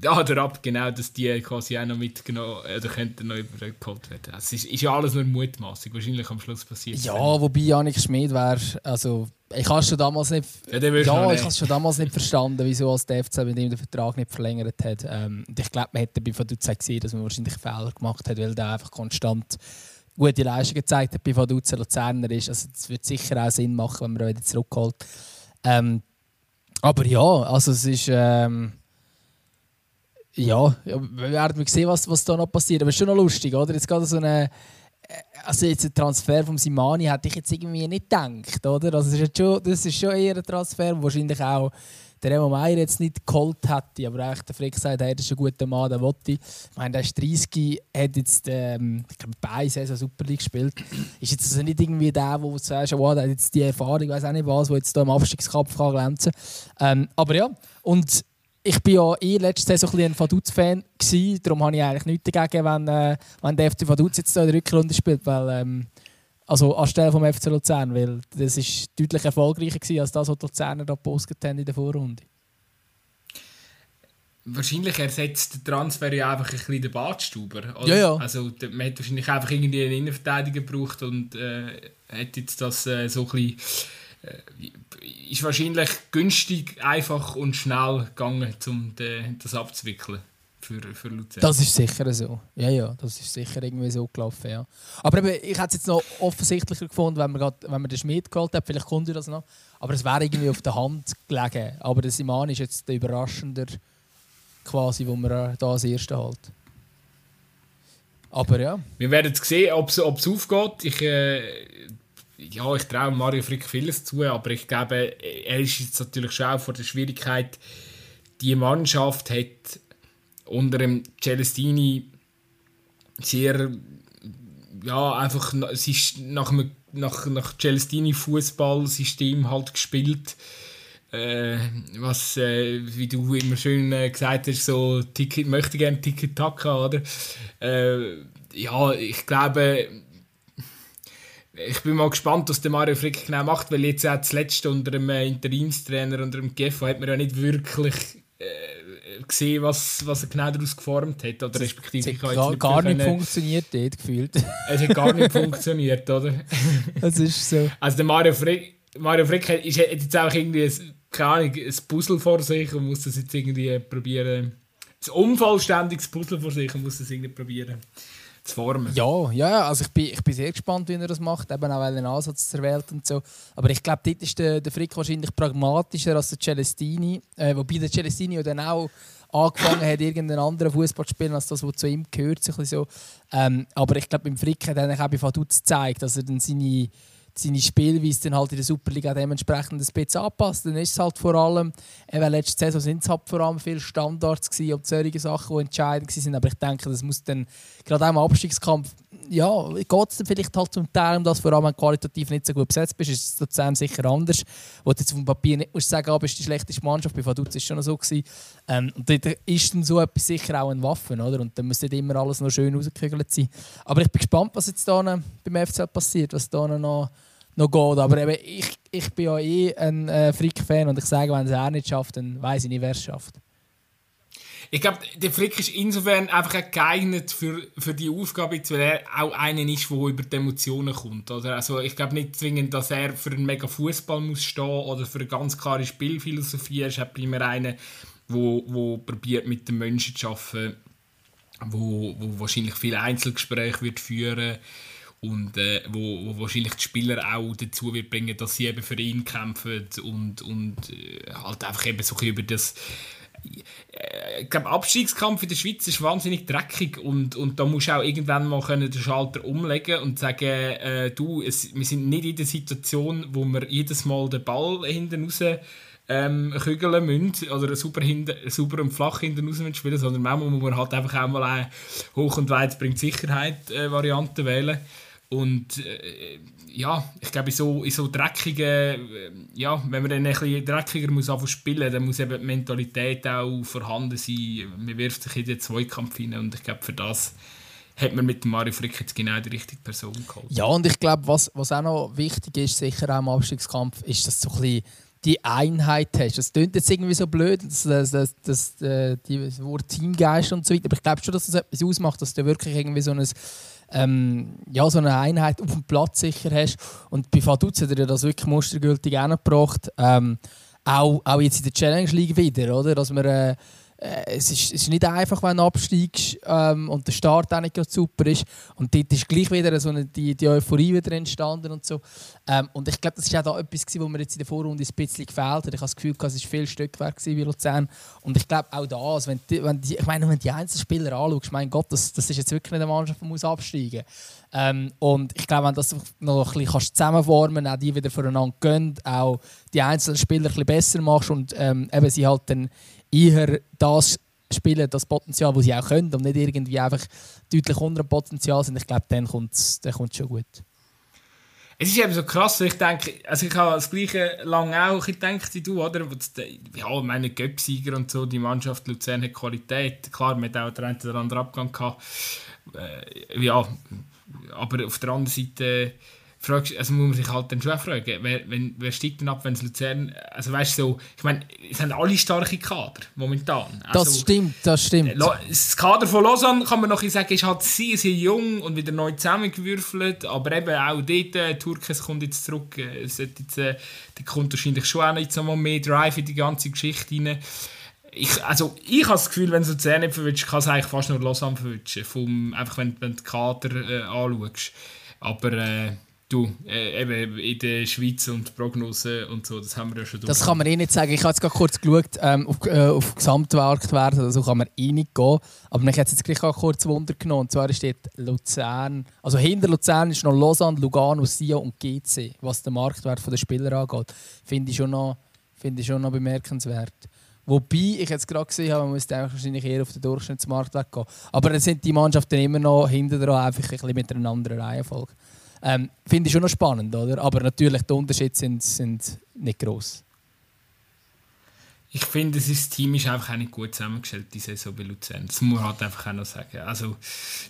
Ja, der Rapp, genau, dass die quasi auch noch mitgenommen oder könnten noch übergeholt werden. Es ist, ist ja alles nur Mutmaßung, wahrscheinlich am Schluss passiert. Ja, wobei Janik Schmid wäre, also ich habe schon damals nicht, ja, ja ich habe schon damals nicht verstanden, wieso als der FC mit ihm den Vertrag nicht verlängert hat. Ähm, und ich glaube, man hätte bei Vaduz gesehen, dass man wahrscheinlich Fehler gemacht hat, weil der einfach konstant gute Leistungen gezeigt hat bei Vaduz Luzerner ist. Also es wird sicher auch Sinn machen, wenn man ihn wieder zurückholt. Ähm, aber ja, also es ist ähm, ja, wir werden sehen, was, was da noch passiert. Aber es ist schon noch lustig, oder? Jetzt gerade so eine also jetzt ein Transfer von Simani hätte ich jetzt irgendwie nicht gedacht, oder? Also das ist, schon, das ist schon eher ein Transfer, wahrscheinlich auch der Remo Meier jetzt nicht geholt hätte, aber echt der Frick sagt, hey, das ist ein guter Mann, der wollte. Ich meine, der ist 30, hat jetzt ähm, beide Saison Super League gespielt. Ist jetzt also nicht irgendwie der, wo du sagst, oh, der hat jetzt die Erfahrung, ich weiß auch nicht was, wo jetzt da im Abstiegskampf kann glänzen kann. Ähm, aber ja, und ich bin ja eh letzte Saison ein, ein Vaduz-Fan darum habe ich eigentlich nichts dagegen, wenn, äh, wenn der FC Vaduz jetzt in der Rückrunde spielt, weil ähm, also anstelle vom FC Luzern, weil das ist deutlich erfolgreicher gewesen, als das, was die Luzerner da gepostet haben in der Vorrunde. Wahrscheinlich ersetzt der Transfer ja einfach ein bisschen den Badstuber. Ja, ja. Also man hat wahrscheinlich einfach irgendwie einen Innenverteidiger gebraucht und äh, hat jetzt das äh, so ein bisschen äh, ist wahrscheinlich günstig, einfach und schnell gegangen, um das abzuwickeln für, für Luzern. Das ist sicher so. Ja, ja, das ist sicher irgendwie so gelaufen, ja. Aber eben, ich hätte es jetzt noch offensichtlicher gefunden, wenn man, grad, wenn man den Schmied geholt hat, vielleicht kommt das noch. Aber es wäre irgendwie auf der Hand gelegen. Aber der Simon ist jetzt der Überraschender, quasi, wo man da als Erster halt. Aber ja. Wir werden sehen, ob es aufgeht. Ich, äh, ja, ich traue Mario Frick vieles zu, aber ich glaube, er ist jetzt natürlich schon auch vor der Schwierigkeit, die Mannschaft hat unter dem Celestini sehr, ja, einfach, es ist nach, einem, nach, nach Celestini Fußballsystem halt gespielt. Äh, was, äh, wie du immer schön äh, gesagt hast, so Ticket, möchte gerne Ticket-Taka, oder? Äh, ja, ich glaube, ich bin mal gespannt, was der Mario Frick genau macht, weil jetzt auch zuletzt unter dem äh, Interimstrainer, unter dem GFO, hat man ja nicht wirklich äh, gesehen, was, was er genau daraus geformt hat. Oder respektive, es hat gar, nicht, gar nicht funktioniert dort, gefühlt. es hat gar nicht funktioniert, oder? das ist so. Also der Mario Frick, Mario Frick hat, ist, hat jetzt auch irgendwie ein, keine Ahnung, ein Puzzle vor sich und muss das jetzt irgendwie probieren. Ein unvollständiges Puzzle vor sich und muss das irgendwie probieren zu formen. Ja, ja also ich bin, ich bin sehr gespannt, wie er das macht, eben auch er einen Ansatz erwählt und so. Aber ich glaube, dort ist der, der Frick wahrscheinlich pragmatischer als der Celestini, äh, wobei der Celestini dann auch angefangen hat, irgendeinen anderen Fußball zu spielen, als das, was zu ihm gehört. So. Ähm, aber ich glaube, beim Frick hat er auch bei Vaduz gezeigt, dass er dann seine seine Spielweise dann halt in der Superliga dementsprechend ein bisschen anpasst. Dann ist es halt vor allem, eben letzte Saison sind es halt vor allem viele Standards gewesen und solche Sachen, die entscheidend waren. Aber ich denke, das muss dann gerade auch im Abstiegskampf, ja, geht es dann vielleicht halt zum Teil um das, vor allem wenn du qualitativ nicht so gut besetzt bist, ist es Luzern sicher anders. Wo du jetzt auf dem Papier nicht musst sagen, aber ah, ist die schlechteste Mannschaft, bei Vaduz ist schon so gewesen. Ähm, und dort ist dann so etwas sicher auch ein Waffen, oder? Und dann muss nicht immer alles noch schön rausgekügelt sein. Aber ich bin gespannt, was jetzt da beim FCL passiert, was da noch noch geht. Aber eben, ich, ich bin ja eh ein äh, Frick-Fan und ich sage, wenn es er nicht schafft, dann weiß ich nicht, wer es schafft. Ich glaube, der Frick ist insofern einfach geeignet für, für die Aufgabe, weil er auch einer ist, der über die Emotionen kommt. Oder? Also ich glaube nicht zwingend, dass er für einen mega Fußball muss stehen oder für eine ganz klare Spielphilosophie. Er ist halt immer einer, wo, wo probiert mit den Menschen zu arbeiten, wo, wo wahrscheinlich viele Einzelgespräche wird führen und äh, wo, wo wahrscheinlich die Spieler auch dazu wird bringen, dass sie eben für ihn kämpfen und, und äh, halt einfach eben so über das äh, ich glaube, Abstiegskampf in der Schweiz ist wahnsinnig dreckig und, und da musst du auch irgendwann mal können den Schalter umlegen und sagen, äh, du, es, wir sind nicht in der Situation, wo wir jedes Mal den Ball hinten raus ähm, kügeln müssen oder super, hinten, super und flach hinten raus spielen, sondern manchmal muss man halt einfach auch mal eine hoch und weit bringt Sicherheit äh, wählen. Und äh, ja, ich glaube, in so, in so dreckigen, äh, ja, wenn man dann ein bisschen dreckiger muss spielen dann muss eben die Mentalität auch vorhanden sein. Man wirft sich in den Zweikampf hinein und ich glaube, für das hat man mit Mario Frick jetzt genau die richtige Person geholt. Ja, und ich glaube, was, was auch noch wichtig ist, sicher auch im Abstiegskampf, ist, dass du so ein bisschen die Einheit hast. Das klingt jetzt irgendwie so blöd, das, das, das, das, äh, das Wort Teamgeist und so weiter, aber ich glaube schon, dass das etwas ausmacht, dass du wirklich irgendwie so ein ähm, ja, so eine Einheit auf dem Platz sicher hast. Und bei Vaduz hat er das wirklich mustergültig angebracht. Ähm, auch, auch jetzt in der Challenge League wieder, oder? Dass äh, äh, es, ist, es ist nicht einfach, wenn du absteigst ähm, und der Start auch nicht super ist. Und dort ist gleich wieder so eine, die, die Euphorie wieder entstanden und so. Ähm, und ich glaube, das war auch da etwas, was mir jetzt in der Vorrunde ein bisschen gefehlt hat. Ich habe das Gefühl, es war viel Stückwerk bei Luzern. Und ich glaube auch das, wenn, die, wenn die, ich meine, wenn die Einzelspieler anschaust, mein Gott, das, das ist jetzt wirklich nicht eine Mannschaft, die muss absteigen ähm, Und ich glaube, wenn du das noch ein bisschen zusammenformen kannst, auch die wieder voneinander gehen, auch die einzelnen Spieler ein bisschen besser machst und ähm, eben sie halt dann eher das spielen, das Potenzial, das sie auch können und nicht irgendwie einfach deutlich unter dem Potenzial sind. Ich glaube, dann kommt es schon gut. Es ist eben so krass, ich denke, also ich habe das gleiche lange auch gedacht wie du, oder? Ja, meine Göpsieger und so, die Mannschaft Luzern hat Qualität. Klar, man hat auch den einen oder anderen Abgang gehabt. Äh, ja, aber auf der anderen Seite fragst, also muss man sich halt dann schon fragen, wer, wenn, wer steigt denn ab, wenn es Luzern, also weißt du so, ich meine, es haben alle starke Kader momentan. Also, das stimmt, das stimmt. Das Kader von Lausanne kann man noch sagen, ist halt sehr, sehr jung und wieder neu zusammengewürfelt, aber eben auch dort, äh, Türkes kommt jetzt zurück, äh, es jetzt, äh, die kommt wahrscheinlich schon auch jetzt noch mehr Drive in die ganze Geschichte rein. Ich, also ich habe das Gefühl, wenn du Luzern nicht verwünschst, kann es eigentlich fast nur Lausanne verwünschen, vom, einfach wenn, wenn du die Kader äh, anschaust. Aber äh, Du, äh, eben in der Schweiz und Prognosen und so, das haben wir ja schon durch. Das kann man eh nicht sagen. Ich habe jetzt gerade kurz geschaut, ähm, auf, äh, auf Gesamtmarktwert, also kann man eh nicht gehen. Aber mich hat jetzt gleich auch kurz Wunder genommen. Und zwar steht Luzern, also hinter Luzern ist noch Lausanne, Lugano, Sion und GC, was den Marktwert der Spieler angeht. Finde ich, schon noch, find ich schon noch bemerkenswert. Wobei ich jetzt gerade gesehen habe, man müsste wahrscheinlich eher auf den Durchschnittsmarktwert gehen. Aber dann sind die Mannschaften immer noch hinter dran, einfach ein bisschen mit einer anderen Reihenfolge. Ähm, Finde ich schon noch spannend, oder? Aber natürlich, die Unterschiede sind, sind nicht groß. Ich finde, das Team ist einfach auch nicht gut zusammengestellt, die Saison bei Luzern. Das muss man halt einfach auch noch sagen. Also,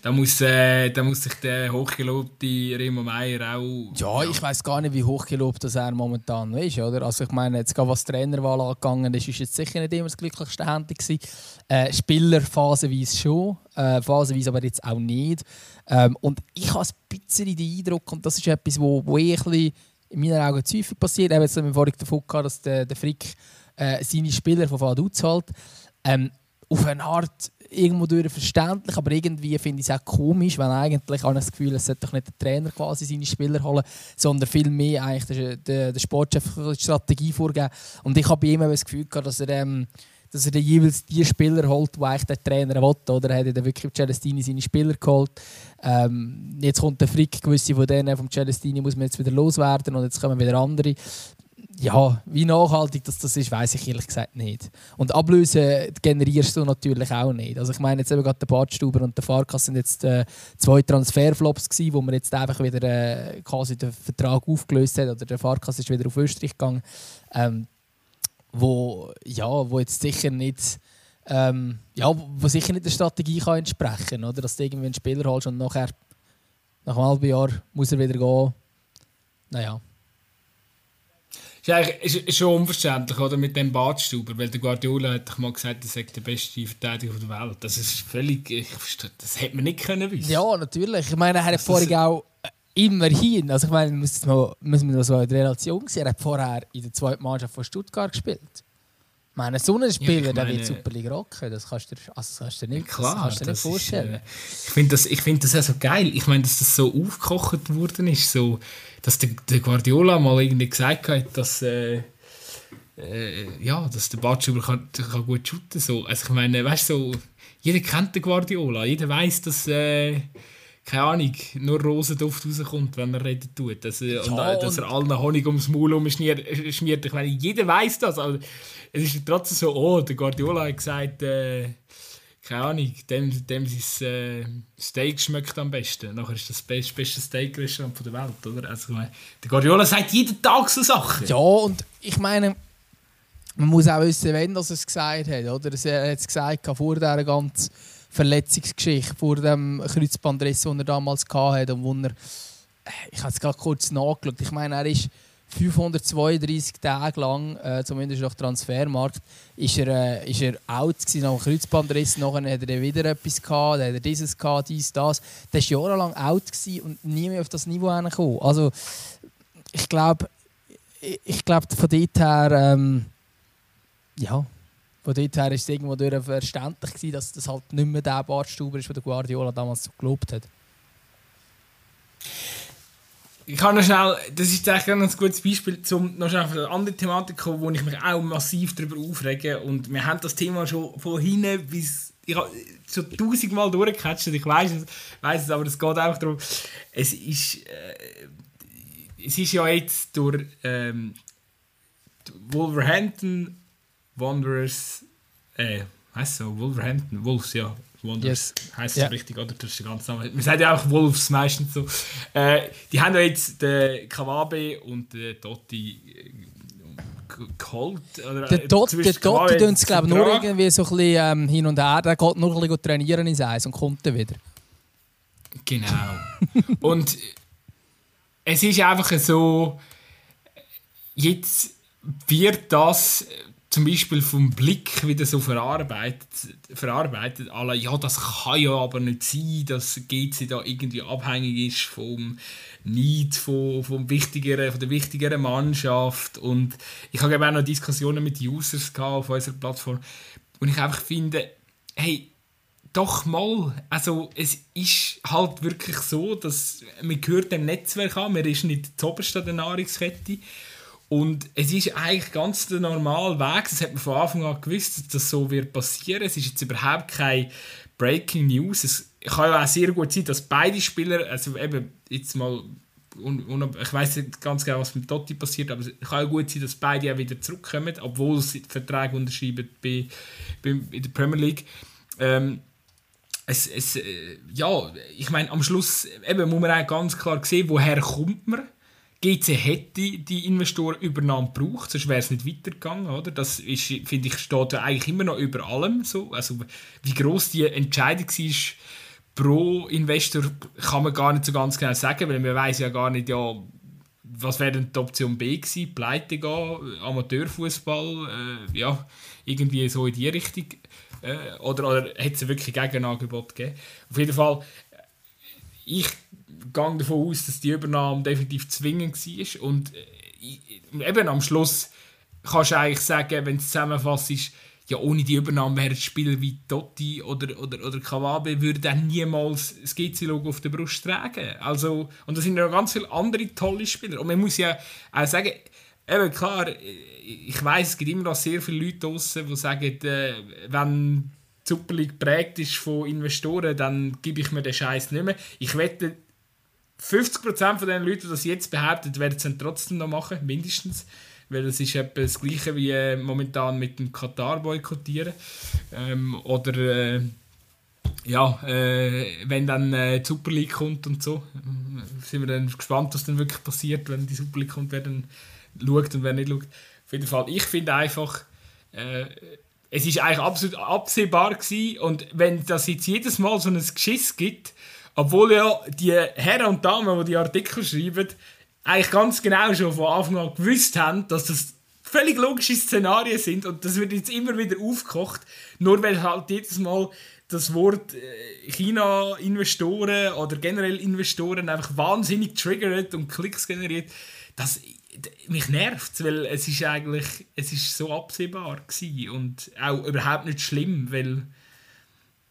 da muss, äh, da muss sich der hochgelobte Remo Meier auch... Ja, ja. ich weiß gar nicht, wie hochgelobt das er momentan ist, oder? Also ich meine, jetzt was die Trainerwahl angegangen ist, ist jetzt sicher nicht immer das glücklichste Handy gewesen. Äh, Spieler phasenweise schon, äh, phasenweise aber jetzt auch nicht. Ähm, und ich habe ein bisschen den Eindruck, und das ist etwas, wo, wo eh in meinen Augen zu häufig passiert, eben jetzt haben wir vorhin davon gehabt, dass der, der Frick äh, seine Spieler von Vaduz halt ähm, auf eine Art irgendwo durch verständlich, aber irgendwie finde ich es auch komisch, wenn eigentlich ich das Gefühl, es sollte doch nicht der Trainer quasi seine Spieler holen, sondern viel mehr eigentlich der, der, der Sportchef die Strategie vorgeben. Und ich habe bei ihm das Gefühl gehabt, dass er ähm, dass er jeweils die Spieler holt, die eigentlich der Trainer will. Oder er hat dann wirklich Celestini seine Spieler geholt. Ähm, jetzt kommt der Frick, gewisse von denen vom Celestini muss man jetzt wieder loswerden und jetzt kommen wieder andere. Ja, wie nachhaltig das, das ist, weiß ich ehrlich gesagt nicht. Und Ablöse generierst du natürlich auch nicht. Also ich meine jetzt eben gerade der Badstuber und der Farkas sind jetzt äh, zwei Transferflops gewesen, wo man jetzt einfach wieder äh, quasi den Vertrag aufgelöst hat oder der Farkas ist wieder auf Österreich gegangen. Ähm, wo, ja, wo jetzt sicher nicht ähm, ja, wo sicher nicht der Strategie kann entsprechen kann. Dass du irgendwie einen Spieler holst und nachher nach einem halben Jahr muss er wieder gehen. Naja. Ist eigentlich ist schon unverständlich, oder, mit dem Badstuber, weil der Guardiola hat doch mal gesagt, er sei der beste Verteidiger der Welt. Das ist völlig, ich, das hätte man nicht können wissen. Ja, natürlich. Ich meine, er hat vorher auch immerhin, also ich meine, müssen wir das mal in Relation sehen, er hat vorher in der zweiten Mannschaft von Stuttgart gespielt. Meine, so ein Spieler, ja, der wird Superliga rocken, das kannst du dir, also das kannst du dir nicht, klar, kannst du dir nicht vorstellen. Ist, äh, ich finde das, find das auch so geil. Ich meine, dass das so aufgekocht worden ist, so, dass der, der Guardiola mal irgendwie gesagt hat, dass, äh, äh, ja, dass der Bartschuber kann, kann gut shooten so. Also ich meine, weißt du, so, jeder kennt den Guardiola, jeder weiß, dass äh, keine Ahnung, nur Rosenduft rauskommt, wenn man reden tut. Dass, ja, und, äh, dass er allen Honig ums Maul umschmiert. Ich meine, jeder weiß das. Aber es ist trotzdem so, oh, der Guardiola hat gesagt, äh, keine Ahnung, dem, dem sein äh, Steak schmeckt am besten. Nachher ist das das beste Steak-Restaurant der Welt, oder? Also, der Guardiola sagt jeden Tag so Sachen. Ja, und ich meine, man muss auch wissen, wenn er es gesagt hat, oder? Er hat es gesagt vor dieser ganzen Verletzungsgeschichte, vor dem Kreuzbandriss, den er damals hatte und wo er, ich habe es gerade kurz nachgeschaut, ich meine, er ist 532 Tage lang, äh, zumindest nach Transfermarkt, ist er, äh, ist er out gewesen, nach dem Kreuzbandriss. Nachher hat er wieder etwas gehabt, dann hat er dieses gehabt, dies, das. Der war jahrelang out und nie mehr auf das Niveau gekommen. Also, ich glaube, ich glaube, von dort her, ähm, ja, von dort her ist es irgendwo verständlich gewesen, dass das halt nicht mehr der Bartstuber ist, den Guardiola damals so gelobt hat. Ich kann noch schnell, das ist ein gutes Beispiel, um noch schnell auf eine andere Thematik zu kommen, wo ich mich auch massiv darüber aufrege. Und wir haben das Thema schon von hinten bis. Ich habe schon tausendmal durchgecatcht, ich weiß es, weiss es, aber es geht einfach darum. Es ist. Äh, es ist ja jetzt durch ähm, Wolverhampton Wanderers. Äh, heißt so, Wolverhampton, Wolves, ja. Wonders yes. heisst es yeah. richtig, oder? Das ist der ganze Name. Man sagt ja auch Wolves meistens so. Äh, die haben ja jetzt den Kawabe und den Totti äh, geholt. Oder, der Totti, der Totti tun es, glaube ich, nur irgendwie so ein bisschen ähm, hin und her. Der geht nur ein bisschen trainieren ins Eis und kommt dann wieder. Genau. und es ist einfach so, jetzt wird das zum Beispiel vom Blick wieder so verarbeitet, verarbeitet alle, ja, das kann ja aber nicht sein, dass GC da irgendwie abhängig ist vom Need von, vom wichtigeren, von der wichtigeren Mannschaft. Und ich habe auch noch Diskussionen mit Users auf unserer Plattform. Und ich einfach finde, hey, doch mal, also es ist halt wirklich so, dass man gehört dem Netzwerk an, man ist nicht zuoberst an der Nahrungskette und es ist eigentlich ganz der normale Weg. Das hat man von Anfang an gewusst, dass das so wird passieren. Es ist jetzt überhaupt kein Breaking News. Es kann ja auch sehr gut sein, dass beide Spieler, also eben jetzt mal, ich weiß nicht ganz genau, was mit Totti passiert, aber es kann ja gut sein, dass beide auch wieder zurückkommen, obwohl sie Verträge unterschreiben bei, bei, in der Premier League. Ähm, es, es, äh, ja, ich meine, am Schluss eben, muss man auch ganz klar sehen, woher kommt man GC hätte die Investorenübernahme gebraucht, sonst wäre es nicht weitergegangen. Oder? Das finde ich, steht eigentlich immer noch über allem. So. Also, wie groß die Entscheidung war pro Investor, kann man gar nicht so ganz genau sagen, weil man weiß ja gar nicht, ja, was wäre denn die Option B gewesen? Pleite gehen, Amateurfußball, äh, ja, irgendwie so in die Richtung. Äh, oder, oder hätte es wirklich Gegenangebot gegeben? Auf jeden Fall, ich gehe davon aus, dass die Übernahme definitiv zwingend war. Und äh, eben am Schluss kannst du eigentlich sagen, wenn du es zusammenfasst, ja, ohne die Übernahme wären Spieler wie Totti oder, oder, oder Kawabe würde dann niemals das GC-Logo auf der Brust tragen. Also, und da sind ja ganz viele andere tolle Spieler. Und man muss ja auch sagen, eben klar, ich weiß, es gibt immer noch sehr viele Leute draußen, die sagen, äh, wenn die Super League prägt ist von Investoren, dann gebe ich mir den Scheiß nicht mehr. Ich wette, 50% von den Leuten, die das jetzt behaupten, werden es dann trotzdem noch machen, mindestens. Weil es ist etwa das Gleiche wie äh, momentan mit dem Katar boykottieren. Ähm, oder äh, ja, äh, wenn dann äh, die Super League kommt und so, sind wir dann gespannt, was dann wirklich passiert, wenn die Super League kommt, wer dann schaut und wer nicht schaut. Auf jeden Fall, ich finde einfach, äh, es ist eigentlich absolut absehbar gewesen und wenn das jetzt jedes Mal so ein Geschiss gibt, obwohl ja die Herren und Damen, die die Artikel schreiben, eigentlich ganz genau schon von Anfang an gewusst haben, dass das völlig logische Szenarien sind und das wird jetzt immer wieder aufgekocht, nur weil halt jedes Mal das Wort äh, China-Investoren oder generell Investoren einfach wahnsinnig triggert und Klicks generiert, das mich nervt, weil es ist eigentlich es ist so absehbar und auch überhaupt nicht schlimm, weil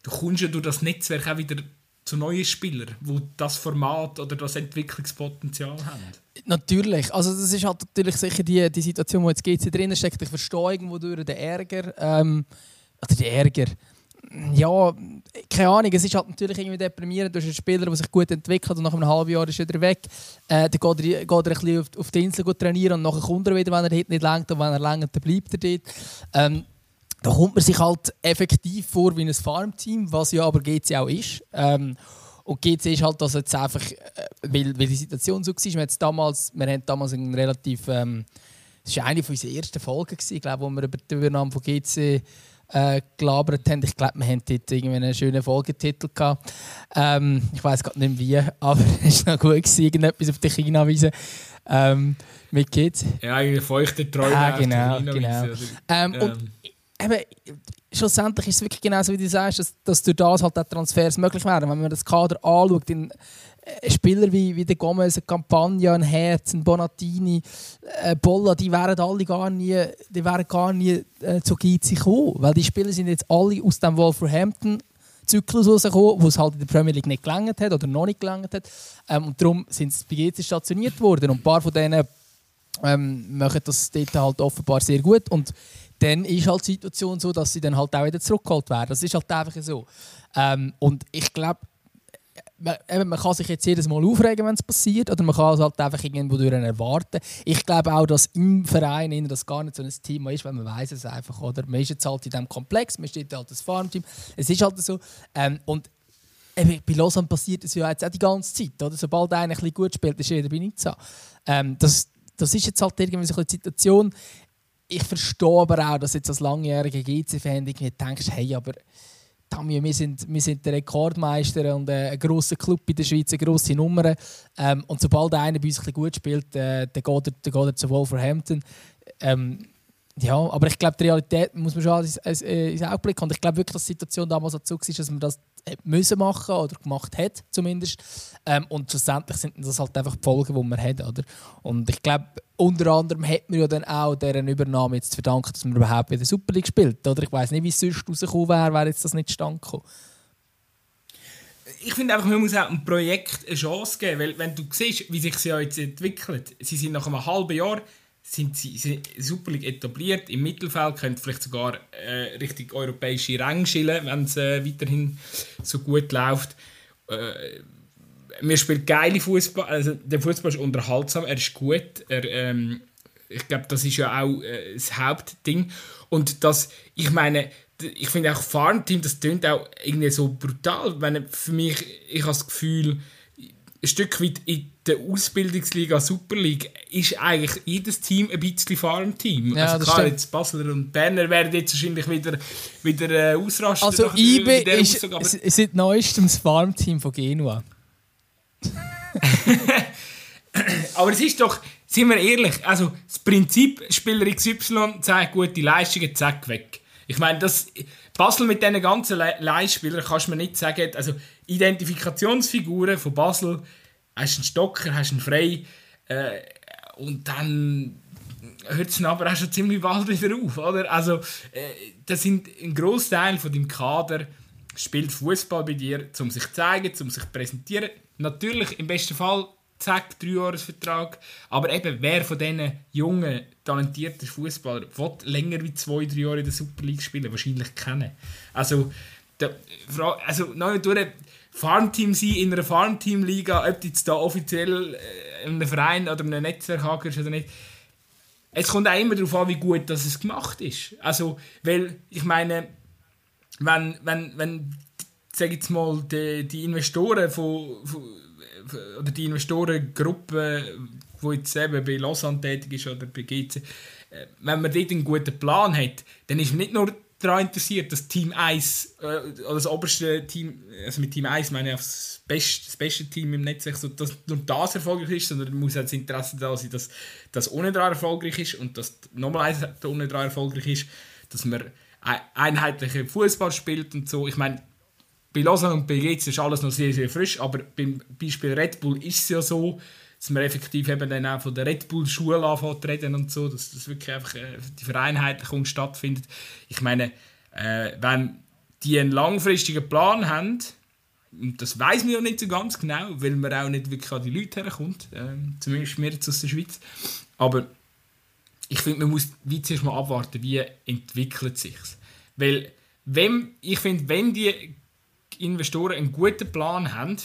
du kommst ja durch das Netzwerk auch wieder zu neuen Spielern, wo das Format oder das Entwicklungspotenzial haben. Natürlich, also das ist halt natürlich sicher die, die Situation, wo jetzt GC drin steckt. Ich verstehe irgendwo durch den Ärger, ähm, oder den Ärger, ja, keine Ahnung, es ist halt natürlich irgendwie deprimierend. Du hast einen Spieler, der sich gut entwickelt und nach einem halben Jahr ist er wieder weg. Äh, dann geht er, geht er ein bisschen auf, auf die Insel trainieren und nachher kommt er wieder, wenn er nicht lenkt und wenn er lenkt, dann bleibt er dort. Ähm, da kommt man sich halt effektiv vor wie ein Farmteam, was ja aber GC auch ist. Ähm, und GC ist halt, dass jetzt einfach, äh, weil, weil die Situation so war, wir, jetzt damals, wir haben damals einen relativ, ähm, das war eine unserer ersten Folgen, gewesen, glaube, wo wir über die Übernahme von GC äh, gelabert haben. Ich glaube, wir haben dort irgendwie einen schönen Folgetitel gehabt. Ähm, ich weiß gerade nicht wie, aber es war noch gut, gewesen, irgendetwas auf die China-Wiese ähm, mit Kids. Ja, eigentlich feuchte Träume ja, genau, genau. Ähm, ähm. Und eben, schlussendlich ist es wirklich genau so, wie du sagst, dass, dass durch das halt auch Transfers möglich werden. Wenn man das Kader anschaut, in, äh, Spieler wie, wie der Gomez, Campagna, ein Herz, ein Bonatini, äh, Bolla, die wären alle gar nie, die wären gar nie äh, zu Gizzi gekommen. Weil die Spieler sind jetzt alle aus dem Wolverhampton Zyklus rausgekommen, wo es halt in der Premier League nicht gelangt hat oder noch nicht gelangt hat. Ähm, und darum sind sie bei GC stationiert worden. Und ein paar von denen ähm, machen das dort halt offenbar sehr gut. Und dann ist halt die Situation so, dass sie dann halt auch wieder zurückgeholt werden. Das ist halt einfach so. Ähm, und ich glaube, man, man kann sich jetzt jedes Mal aufregen, wenn es passiert, oder man kann es halt einfach irgendwo durch erwarten. Ich glaube auch, dass im Verein das gar nicht so ein Thema ist, weil man weiß es einfach, oder? Man ist jetzt halt in diesem Komplex, man steht halt das Farmteam, es ist halt so. Ähm, und eben, bei Lausanne passiert es ja jetzt auch die ganze Zeit, oder? Sobald einer ein bisschen gut spielt, ist jeder bei Nizza. Ähm, das, das ist jetzt halt irgendwie so eine Situation. Ich verstehe aber auch, dass jetzt als langjähriger GC-Fan denkst, hey, aber Tamio, wir sind, wir sind der Rekordmeister und äh, ein grosser Club in der Schweiz, eine grosse Nummer. Ähm, und sobald einer bei uns ein gut spielt, äh, dann, geht er, geht er zu Wolverhampton. Ähm, ja, aber ich glaube, die Realität muss man schon ins, ins, ins Auge blicken. Und ich glaube wirklich, dass die Situation damals so war, dass man das müssen machen oder gemacht hat zumindest. Ähm, und schlussendlich sind das halt einfach die Folgen, die man hat. Oder? Und ich glaube, unter anderem hat man ja dann auch deren Übernahme jetzt zu verdanken, dass man überhaupt wieder Super League spielt. Oder? Ich weiß nicht, wie es sonst rausgekommen wäre, wäre jetzt das nicht stand gekommen. Ich finde einfach, man muss auch einem Projekt eine Chance geben, weil wenn du siehst, wie sich sie jetzt entwickelt, sie sind nach einem halben Jahr sind sie, sind Super etabliert. Im Mittelfeld könnte vielleicht sogar äh, richtig europäische Ränge schillen, wenn es äh, weiterhin so gut läuft. Äh, wir spielen geile Fußball. Also der Fußball ist unterhaltsam, er ist gut. Er, ähm, ich glaube, das ist ja auch äh, das Hauptding. Und das, ich meine, ich finde auch Farmteam, das klingt auch irgendwie so brutal. Wenn für mich, ich habe das Gefühl, ein Stück weit in der Ausbildungsliga Super League ist eigentlich jedes Team ein bisschen Farmteam. Ja, also klar, stimmt. jetzt Basler und Berner werden jetzt wahrscheinlich wieder, wieder äh, ausrasten. Also IBE ist, Aussage, seit neuestem das Farmteam von Genua. aber es ist doch, sind wir ehrlich, also das Prinzip Spieler XY zeigt gute Leistungen, zack, weg. Ich meine, das Basel mit diesen ganzen Le Leihspielern kannst du mir nicht sagen, also Identifikationsfiguren von Basel, hast einen Stocker, hast einen Frei äh, und dann hört es aber auch schon ziemlich bald wieder auf, oder? Also, äh, das sind ein Großteil von deinem Kader spielt Fußball bei dir, um sich zu zeigen, um sich zu präsentieren. Natürlich, im besten Fall zack, Dreijahresvertrag. Aber eben, wer von diesen jungen, talentierten Fußballern länger wie zwei, drei Jahre in der Super League spielen? Wahrscheinlich kennen. Also, der, also noch durch Farmteam sein in einer Farmteam-Liga, ob du jetzt da offiziell äh, in einem Verein oder in einem Netzwerk hagerst oder nicht, es kommt auch immer darauf an, wie gut das es gemacht ist. Also, weil, ich meine, wenn, wenn, wenn sag jetzt mal, die, die Investoren von, von, oder die Investorengruppe, die jetzt eben bei Lausanne tätig ist oder bei GC, äh, wenn man dort einen guten Plan hat, dann ist man nicht nur daran interessiert, dass Team 1, äh, das oberste Team, also mit Team 1 meine ich das beste, das beste Team im Netz, so, dass nur das erfolgreich ist, sondern muss auch das Interesse da sein, dass das ohne dran erfolgreich ist und dass nochmal eins ohne dran erfolgreich ist, dass man einheitlichen Fußball spielt und so. Ich meine, bei Lausanne und bei GC ist alles noch sehr, sehr frisch, aber beim Beispiel Red Bull ist es ja so, dass man effektiv eben dann auch von der Red Bull Schule anfängt reden und so, dass das wirklich einfach äh, die Vereinheitlichung stattfindet. Ich meine, äh, wenn die einen langfristigen Plan haben, und das weiß man ja nicht so ganz genau, weil man auch nicht wirklich an die Leute herkommt, äh, zumindest wir jetzt aus der Schweiz, aber ich finde, man muss wie zuerst mal abwarten, wie entwickelt sich Weil, wenn, ich finde, wenn die Investoren einen guten Plan haben,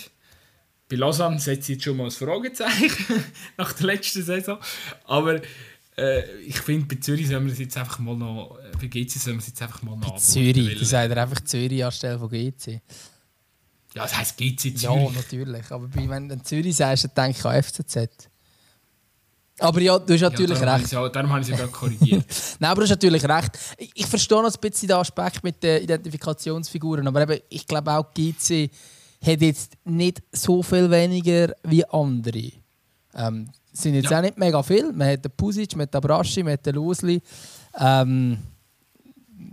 bei Lausanne setze ich jetzt schon mal ein Fragezeichen nach der letzten Saison. Aber äh, ich finde, bei Zürich sollen wir es jetzt einfach mal noch. Äh, bei GC sollen wir es jetzt einfach mal noch. Bei Zürich, du sagst einfach Zürich anstelle von GC. Ja, das heisst GC Zürich. Ja, natürlich. Aber wenn du Zürich sagst, dann denke ich an FCZ. Aber ja, du hast natürlich ja, recht. Ja, darum habe ich es ja korrigiert. Nein, aber du hast natürlich recht. Ich, ich verstehe noch ein bisschen den Aspekt mit den Identifikationsfiguren, aber eben, ich glaube auch GC hat jetzt nicht so viel weniger wie andere. Ähm, sind jetzt ja. auch nicht mega viel. Man hat den Pusic, man hat den Braschi, man hat den Lusli. Ähm,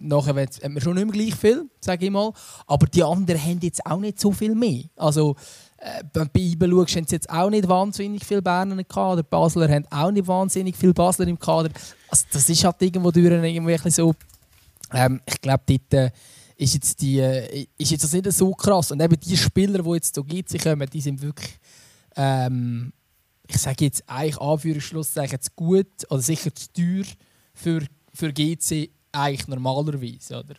nachher hat man schon nicht mehr gleich viel, sage ich mal. Aber die anderen haben jetzt auch nicht so viel mehr. Also, äh, bei IBE schaust, haben sie jetzt auch nicht wahnsinnig viele Berner im Kader. Die Basler haben auch nicht wahnsinnig viele Basler im Kader. Also, das ist halt irgendwo durch irgendwie so. Ähm, ich glaube, dort äh, ist, jetzt die, äh, ist jetzt das nicht so krass. Und eben die Spieler, die jetzt hier gibt, kommen, die sind wirklich. Ähm, ich sage jetzt eigentlich Anführungsschlusszeichen zu gut oder sicher zu teuer für, für GC eigentlich normalerweise. Oder?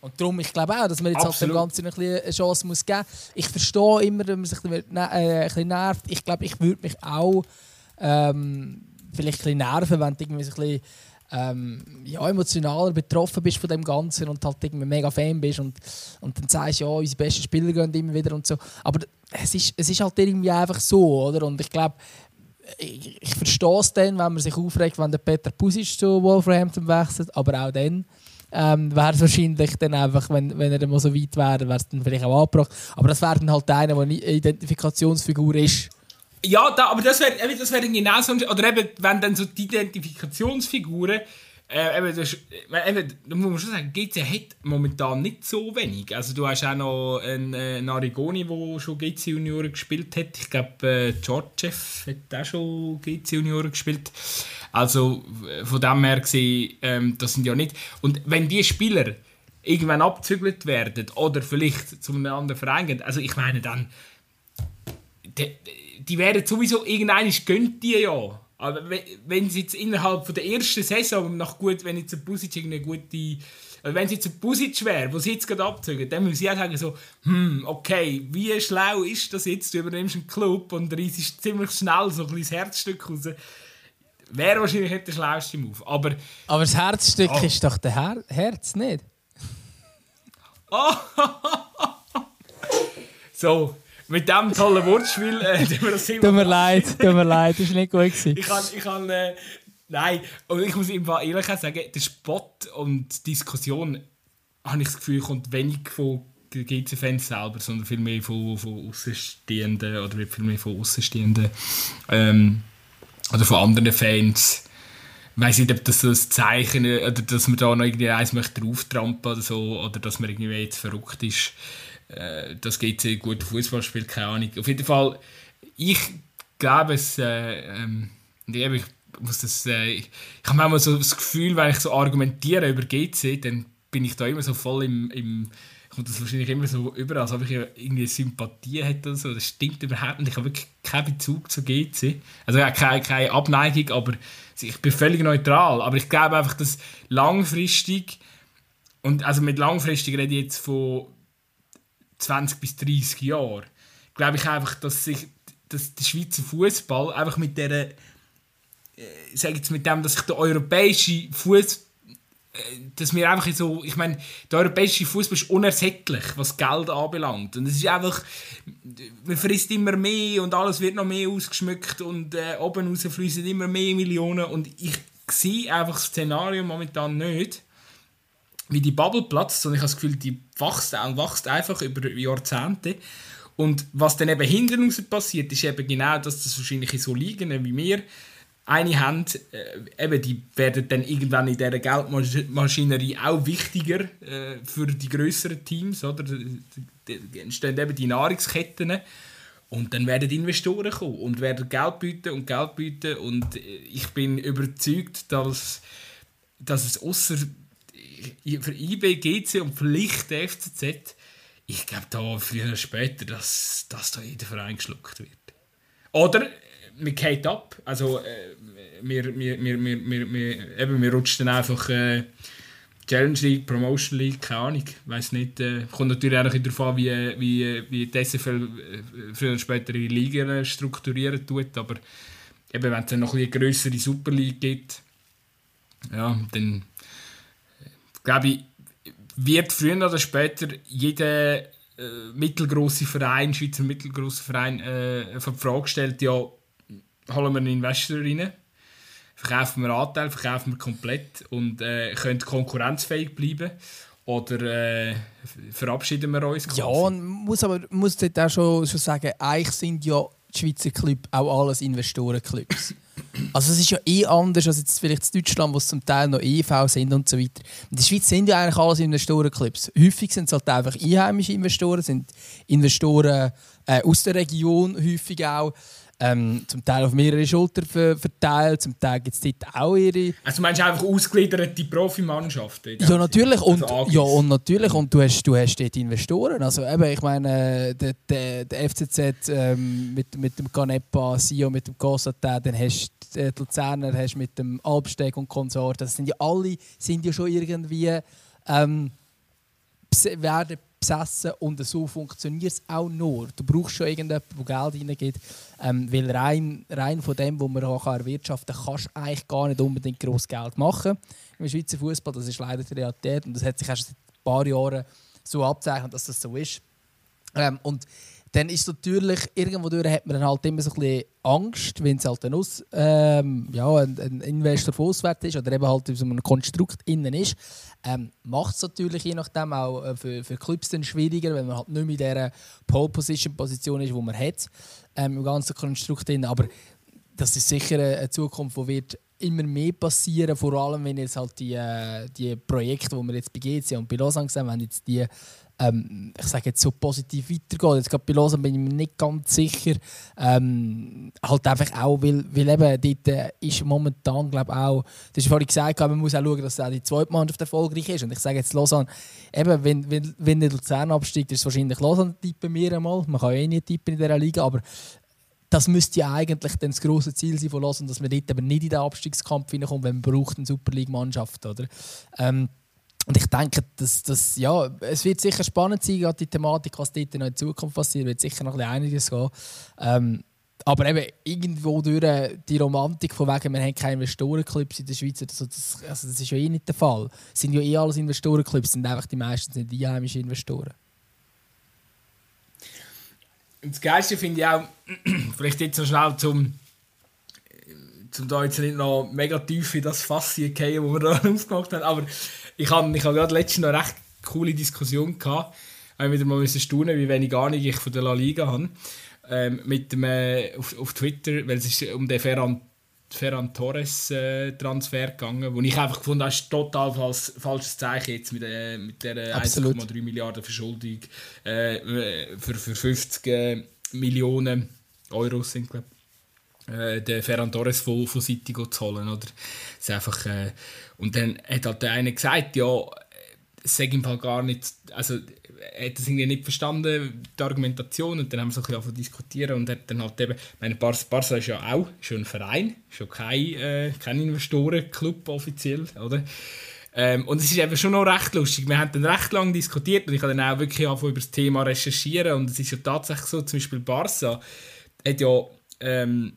Und darum, ich glaube auch, dass man jetzt halt dem Ganzen eine Chance muss geben muss. Ich verstehe immer, wenn man sich ein bisschen, äh, ein bisschen nervt. Ich glaube, ich würde mich auch ähm, vielleicht ein bisschen nerven, wenn du irgendwie ein bisschen ähm, ja, emotionaler betroffen bist von dem Ganzen und halt irgendwie mega Fan bist und, und dann sagst ja, unsere besten Spieler gehen immer wieder und so. Aber es ist, es ist halt irgendwie einfach so, oder? Und ich glaube, ich, ich verstehe es dann, wenn man sich aufregt, wenn der Peter Pusic zu Wolverhampton wechselt, aber auch dann ähm, wäre es wahrscheinlich dann einfach, wenn, wenn er mal so weit wäre, wäre es dann vielleicht auch angebracht. Aber das wäre dann halt einer, der eine Identifikationsfigur ist. Ja, da, aber das wäre das wär genau so, oder eben, wenn dann so die Identifikationsfiguren äh, eben, das, eben, da muss man schon sagen, GC hat momentan nicht so wenig. Also du hast auch noch einen, äh, Arigoni, der schon GC Junioren gespielt hat. Ich glaube, äh, Georgiev hat auch schon GC Junioren gespielt. Also von dem her gesehen, ähm, das sind ja nicht... Und wenn die Spieler irgendwann abzügelt werden oder vielleicht zu einem anderen Verein gehen, also ich meine dann, die, die werden sowieso, irgendeiner gönnt die ja. Aber wenn sie jetzt innerhalb von der ersten Saison nach gut, wenn jetzt ein Busic eine gute, also wenn sie jetzt ein Busic wäre, wo sie jetzt gerade abzügen, dann muss ich auch sagen so, hm, okay, wie schlau ist das jetzt? Du übernimmst einen Club und reißt ziemlich schnell so ein kleines Herzstück raus. Wäre wahrscheinlich nicht der schlauste Move. Aber, Aber das Herzstück oh. ist doch der Her Herz, nicht? Oh. so, mit diesem tollen Wortspiel äh, wir das Tut mir leid, tut mir leid, das war nicht gut. Gewesen. Ich kann, ich kann äh, nein, und ich muss einfach ehrlich sagen, der Spott und die Diskussion, habe ich das Gefühl, kommt wenig von GC-Fans selber, sondern viel mehr von, von Außenstehenden oder viel mehr von Außenstehenden ähm, oder von anderen Fans. Ich weiß nicht, ob das so ein Zeichen oder dass man da noch irgendwie eins möchte drauftrampeln oder so, oder dass man irgendwie jetzt verrückt ist äh, das geht sehr gut Fußball spielt, keine Ahnung. Auf jeden Fall, ich glaube es, äh, ähm, ich muss das, äh, ich habe manchmal so das Gefühl, wenn ich so argumentiere über GC, dann bin ich da immer so voll im, im kommt das wahrscheinlich immer so über, als ob ich irgendwie Sympathie hätte oder so. Das stimmt überhaupt nicht. Ich habe wirklich keinen Bezug zu GC. Also ja, keine, keine Abneigung, aber ich bin völlig neutral. Aber ich glaube einfach, dass langfristig, und also mit langfristig rede ich jetzt von 20 bis 30 Jahren, glaube ich einfach, dass sich dass der Schweizer Fußball einfach mit der, äh, sage jetzt mit dem, dass sich der europäische Fußball dass wir einfach so, ich meine, der europäische Fußball ist unersättlich, was Geld anbelangt. Und es ist einfach, man frisst immer mehr und alles wird noch mehr ausgeschmückt und äh, oben raus fließen immer mehr Millionen. Und ich sehe einfach das Szenario momentan nicht, wie die Bubble platzt, sondern ich habe das Gefühl, die wächst und wächst einfach über Jahrzehnte. Und was dann eben hinten raus passiert, ist eben genau, dass das wahrscheinlich so liegen wie wir eine Hand, äh, eben, die werden dann irgendwann in dieser Geldmaschinerie auch wichtiger äh, für die größeren Teams, oder? Da entstehen eben die Nahrungsketten und dann werden Investoren kommen und werden Geld bieten und Geld bieten und äh, ich bin überzeugt, dass, dass es außer für IB, GC und vielleicht der FCZ, ich glaube da früher oder später, dass, dass da jeder Verein geschluckt wird. Oder wir geht ab. Also, äh, wir, rutschen dann einfach äh, Challenge League, Promotion League, keine Ahnung. weiß nicht. Äh, kommt natürlich auch darauf an, wie, wie, wie die SFL äh, früher oder später ihre Liga strukturieren tut. Aber eben, wenn es dann noch eine größere Super League gibt, ja, dann äh, glaube ich, wird früher oder später jeder äh, mittelgroße Verein, Schweizer mittelgroße Verein, äh, vor die Frage gestellt, ja, holen wir einen Investor rein, verkaufen wir Anteil, verkaufen wir komplett und äh, können konkurrenzfähig bleiben. Oder äh, verabschieden wir uns? Quasi? Ja, und muss aber muss dort auch schon, schon sagen, eigentlich sind ja die Schweizer Clubs auch alles Investorenclubs. also es ist ja eh anders als jetzt vielleicht in Deutschland, wo es zum Teil noch EV sind und so weiter. In der Schweiz sind ja eigentlich alles Investorenclubs. Häufig sind es halt einfach einheimische Investoren, sind Investoren äh, aus der Region häufig auch ähm, zum Teil auf mehrere Schultern verteilt, zum Teil gibt es dort auch ihre... Also meinst du einfach ausgegliederte Profimannschaften? Ja, natürlich. Und, also ja, und natürlich. Und du hast, du hast dort Investoren. Also eben, ich meine, der, der, der FCZ ähm, mit, mit dem Canepa, Sio mit dem Cossata, dann hast du die Luzerner hast mit dem Alpsteg und Konsort. Das sind ja alle sind ja schon irgendwie... Ähm, werden besessen und so funktioniert es auch nur. Du brauchst schon irgendjemanden, der Geld reingibt, ähm, weil rein, rein von dem, was man auch erwirtschaften kann, kannst du eigentlich gar nicht unbedingt groß Geld machen im Schweizer Fußball. Das ist leider die Realität und das hat sich erst seit ein paar Jahren so abzeichnet, dass das so ist. Ähm, und dann ist natürlich, irgendwo durch hat man halt immer so ein bisschen Angst, wenn es halt ein, Aus, ähm, ja, ein, ein Investor von auswärts ist oder eben halt in so einem Konstrukt innen ist, ähm, macht es natürlich je nachdem auch äh, für, für Clubs dann schwieriger, wenn man halt nicht mehr in dieser Pole-Position-Position ist, die man hat, ähm, im ganzen Konstrukt innen. Aber das ist sicher eine Zukunft, die wird immer mehr passieren, vor allem wenn jetzt halt die, äh, die Projekte, die wir jetzt bei GC und bei Lausanne sehen, wenn jetzt die ähm, ich sage jetzt so positiv weitergeht. Jetzt gerade bei Lausanne bin ich mir nicht ganz sicher. Ähm, halt einfach auch, weil, weil eben dort äh, ist momentan, glaube auch, das ist vorhin gesagt, man muss auch schauen, dass auch die zweite Mannschaft erfolgreich ist. Und ich sage jetzt Lausanne, eben, wenn, wenn, wenn der Luzern absteigt, ist es wahrscheinlich Lausanne tippen wir einmal. Man kann ja eh nicht tippen in dieser Liga, aber das müsste ja eigentlich dann das große Ziel sein von Lausanne, dass man dort aber nicht in den Abstiegskampf hineinkommt, wenn man braucht eine Super League-Mannschaft, oder? Ähm, und ich denke, dass, dass, ja, es wird sicher spannend sein, gerade die Thematik, was dort noch in Zukunft passiert, wird sicher noch ein einiges gehen. Ähm, aber eben irgendwo durch die Romantik von wegen, wir haben keine Investorenclubs in der Schweiz, also das, also das ist ja eh nicht der Fall. Es sind ja eh alles Investorenclubs, sind einfach die meisten sind einheimische Investoren. Und das Geilste finde ich auch, vielleicht jetzt noch schnell zum zum da jetzt nicht noch mega tief in das Fass gehen, das wir da aufgemacht haben, aber ich habe ich hab gerade letztens noch eine recht coole Diskussion gehabt. Ich wieder mal müssen staunen, wie wenig Ahnung ich von der La Liga habe. Ähm, mit dem, äh, auf, auf Twitter, weil es ist um den Ferran, Ferran Torres äh, gegangen, wo ich einfach gefunden habe, das ist total falsch, falsches Zeichen jetzt mit, äh, mit der 1,3 Milliarden Verschuldung äh, für, für 50 äh, Millionen Euro sind, glaube äh, den Ferran Torres von, von City zu holen. Oder? Das einfach, äh, und dann hat halt der eine gesagt, ja, sage im Fall gar nicht, also er hat das irgendwie nicht verstanden, die Argumentation, und dann haben wir so ein bisschen diskutieren und hat dann halt eben, meine Barca, Barca ist ja auch schon ein Verein, schon kein, äh, kein Investorenclub offiziell, oder? Ähm, und es ist eben schon noch recht lustig. Wir haben dann recht lange diskutiert und ich habe dann auch wirklich über das Thema recherchieren und es ist ja tatsächlich so, zum Beispiel Barca hat ja, ähm,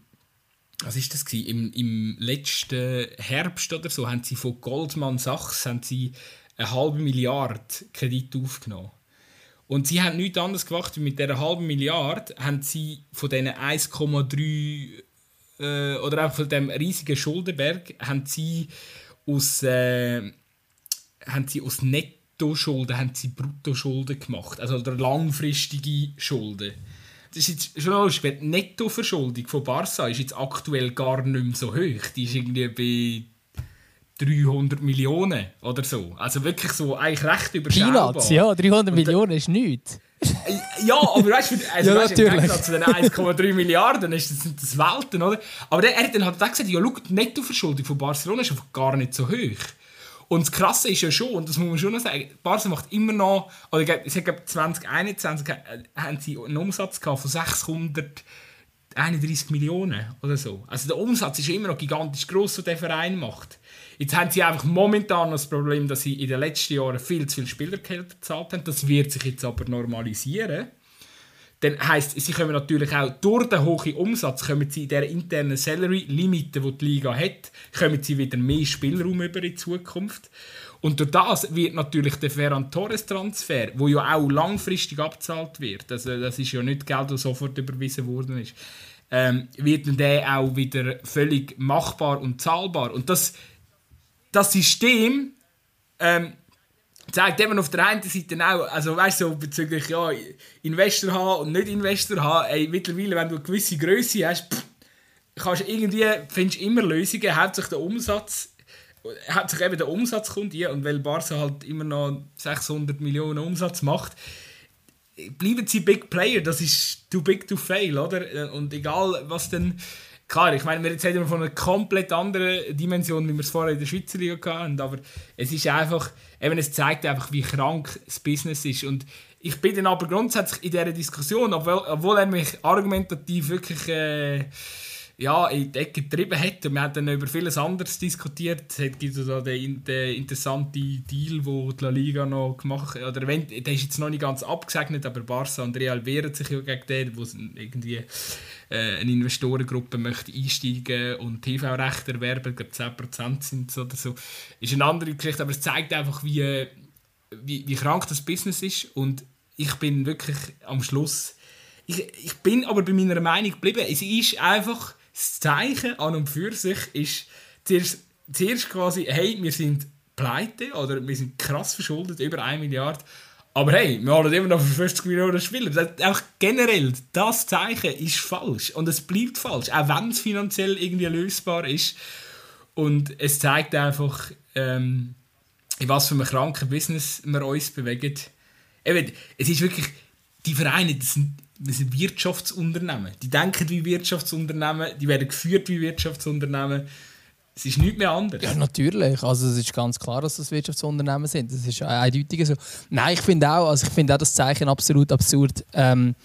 was ist das? Im, Im letzten Herbst oder so haben sie von Goldman Sachs haben sie eine halbe Milliarde Kredit aufgenommen. Und sie haben nichts anderes gemacht, wie mit dieser halben Milliarde haben sie von diesen 1,3 äh, oder auch von dem riesigen Schuldenberg haben sie aus, äh, haben sie aus Nettoschulden haben sie Bruttoschulden gemacht, also langfristige Schulden. Das ist jetzt schon lustig, die Nettoverschuldung von Barca ist jetzt aktuell gar nicht mehr so hoch. Die ist irgendwie bei 300 Millionen oder so. Also wirklich so eigentlich recht überschaubar. Peanuts, ja, 300 Millionen ist nichts. Äh, ja, aber weißt du, also, ja, weißt, im Gegensatz zu den 1,3 Milliarden ist das, das Welten, oder? Aber der, er hat dann halt gesagt, ja, schau, die Nettoverschuldung von Barcelona ist einfach gar nicht so hoch. Und das Krasse ist ja schon, und das muss man schon noch sagen, Barca macht immer noch, oder ich glaube 2021 äh, haben sie einen Umsatz von 631 Millionen oder so. Also der Umsatz ist ja immer noch gigantisch groß, den der Verein macht. Jetzt haben sie einfach momentan das Problem, dass sie in den letzten Jahren viel zu viel Spielergeld bezahlt haben. Das wird sich jetzt aber normalisieren. Dann heisst, sie können natürlich auch durch den hohen Umsatz, kommen sie in der internen Salary-Limite, die die Liga hat, kommen sie wieder mehr Spielraum über in Zukunft. Und durch das wird natürlich der Ferran Torres Transfer, wo ja auch langfristig abzahlt wird, also das ist ja nicht Geld, das sofort überwiesen worden ist, ähm, wird dann der auch wieder völlig machbar und zahlbar. Und das das System ähm, zeigt eben auf der einen Seite auch, also weißt du, so bezüglich ja, Investor haben und nicht Investor haben, ey, mittlerweile, wenn du eine gewisse Größe hast, pff, kannst irgendwie, findest immer Lösungen, hauptsächlich der Umsatz, hauptsächlich eben der Umsatz kommt hier und weil Barca halt immer noch 600 Millionen Umsatz macht, bleiben sie Big Player, das ist too big to fail, oder? Und egal was denn Klar, ich meine, wir reden von einer komplett anderen Dimension, wie wir es vorher in der Schweizer Liga hatten, aber es ist einfach, eben, es zeigt einfach, wie krank das Business ist. Und ich bin dann aber grundsätzlich in dieser Diskussion, obwohl, obwohl er mich argumentativ wirklich äh, ja, in die Ecke getrieben hat. Und wir haben dann über vieles anderes diskutiert. Es gibt da den, den interessanten Deal, den die La Liga noch gemacht hat. Oder wenn, der ist jetzt noch nicht ganz abgesegnet, aber Barca und Real wehren sich ja gegen den, wo irgendwie äh, eine Investorengruppe möchte einsteigen und TV-Rechte erwerben. Ich glaube 10% sind es oder so. Ist eine andere Geschichte, aber es zeigt einfach, wie, wie, wie krank das Business ist. Und ich bin wirklich am Schluss... Ich, ich bin aber bei meiner Meinung geblieben. Es ist einfach das Zeichen an und für sich ist zuerst, zuerst quasi, hey, wir sind pleite oder wir sind krass verschuldet, über 1 Milliarde. Aber hey, wir haben immer noch für 50 Millionen Spieler. Das, einfach generell, das Zeichen ist falsch. Und es bleibt falsch, auch wenn es finanziell irgendwie lösbar ist. Und es zeigt einfach, ähm, in was für einem kranken Business wir uns bewegen. Eben, es ist wirklich, die Vereine, das sind wir sind Wirtschaftsunternehmen. Die denken wie Wirtschaftsunternehmen, die werden geführt wie Wirtschaftsunternehmen. Es ist nichts mehr anders. Ja, natürlich. Also es ist ganz klar, dass das Wirtschaftsunternehmen sind. Das ist eindeutig so. Nein, ich finde auch, also ich auch das Zeichen absolut absurd. Ähm,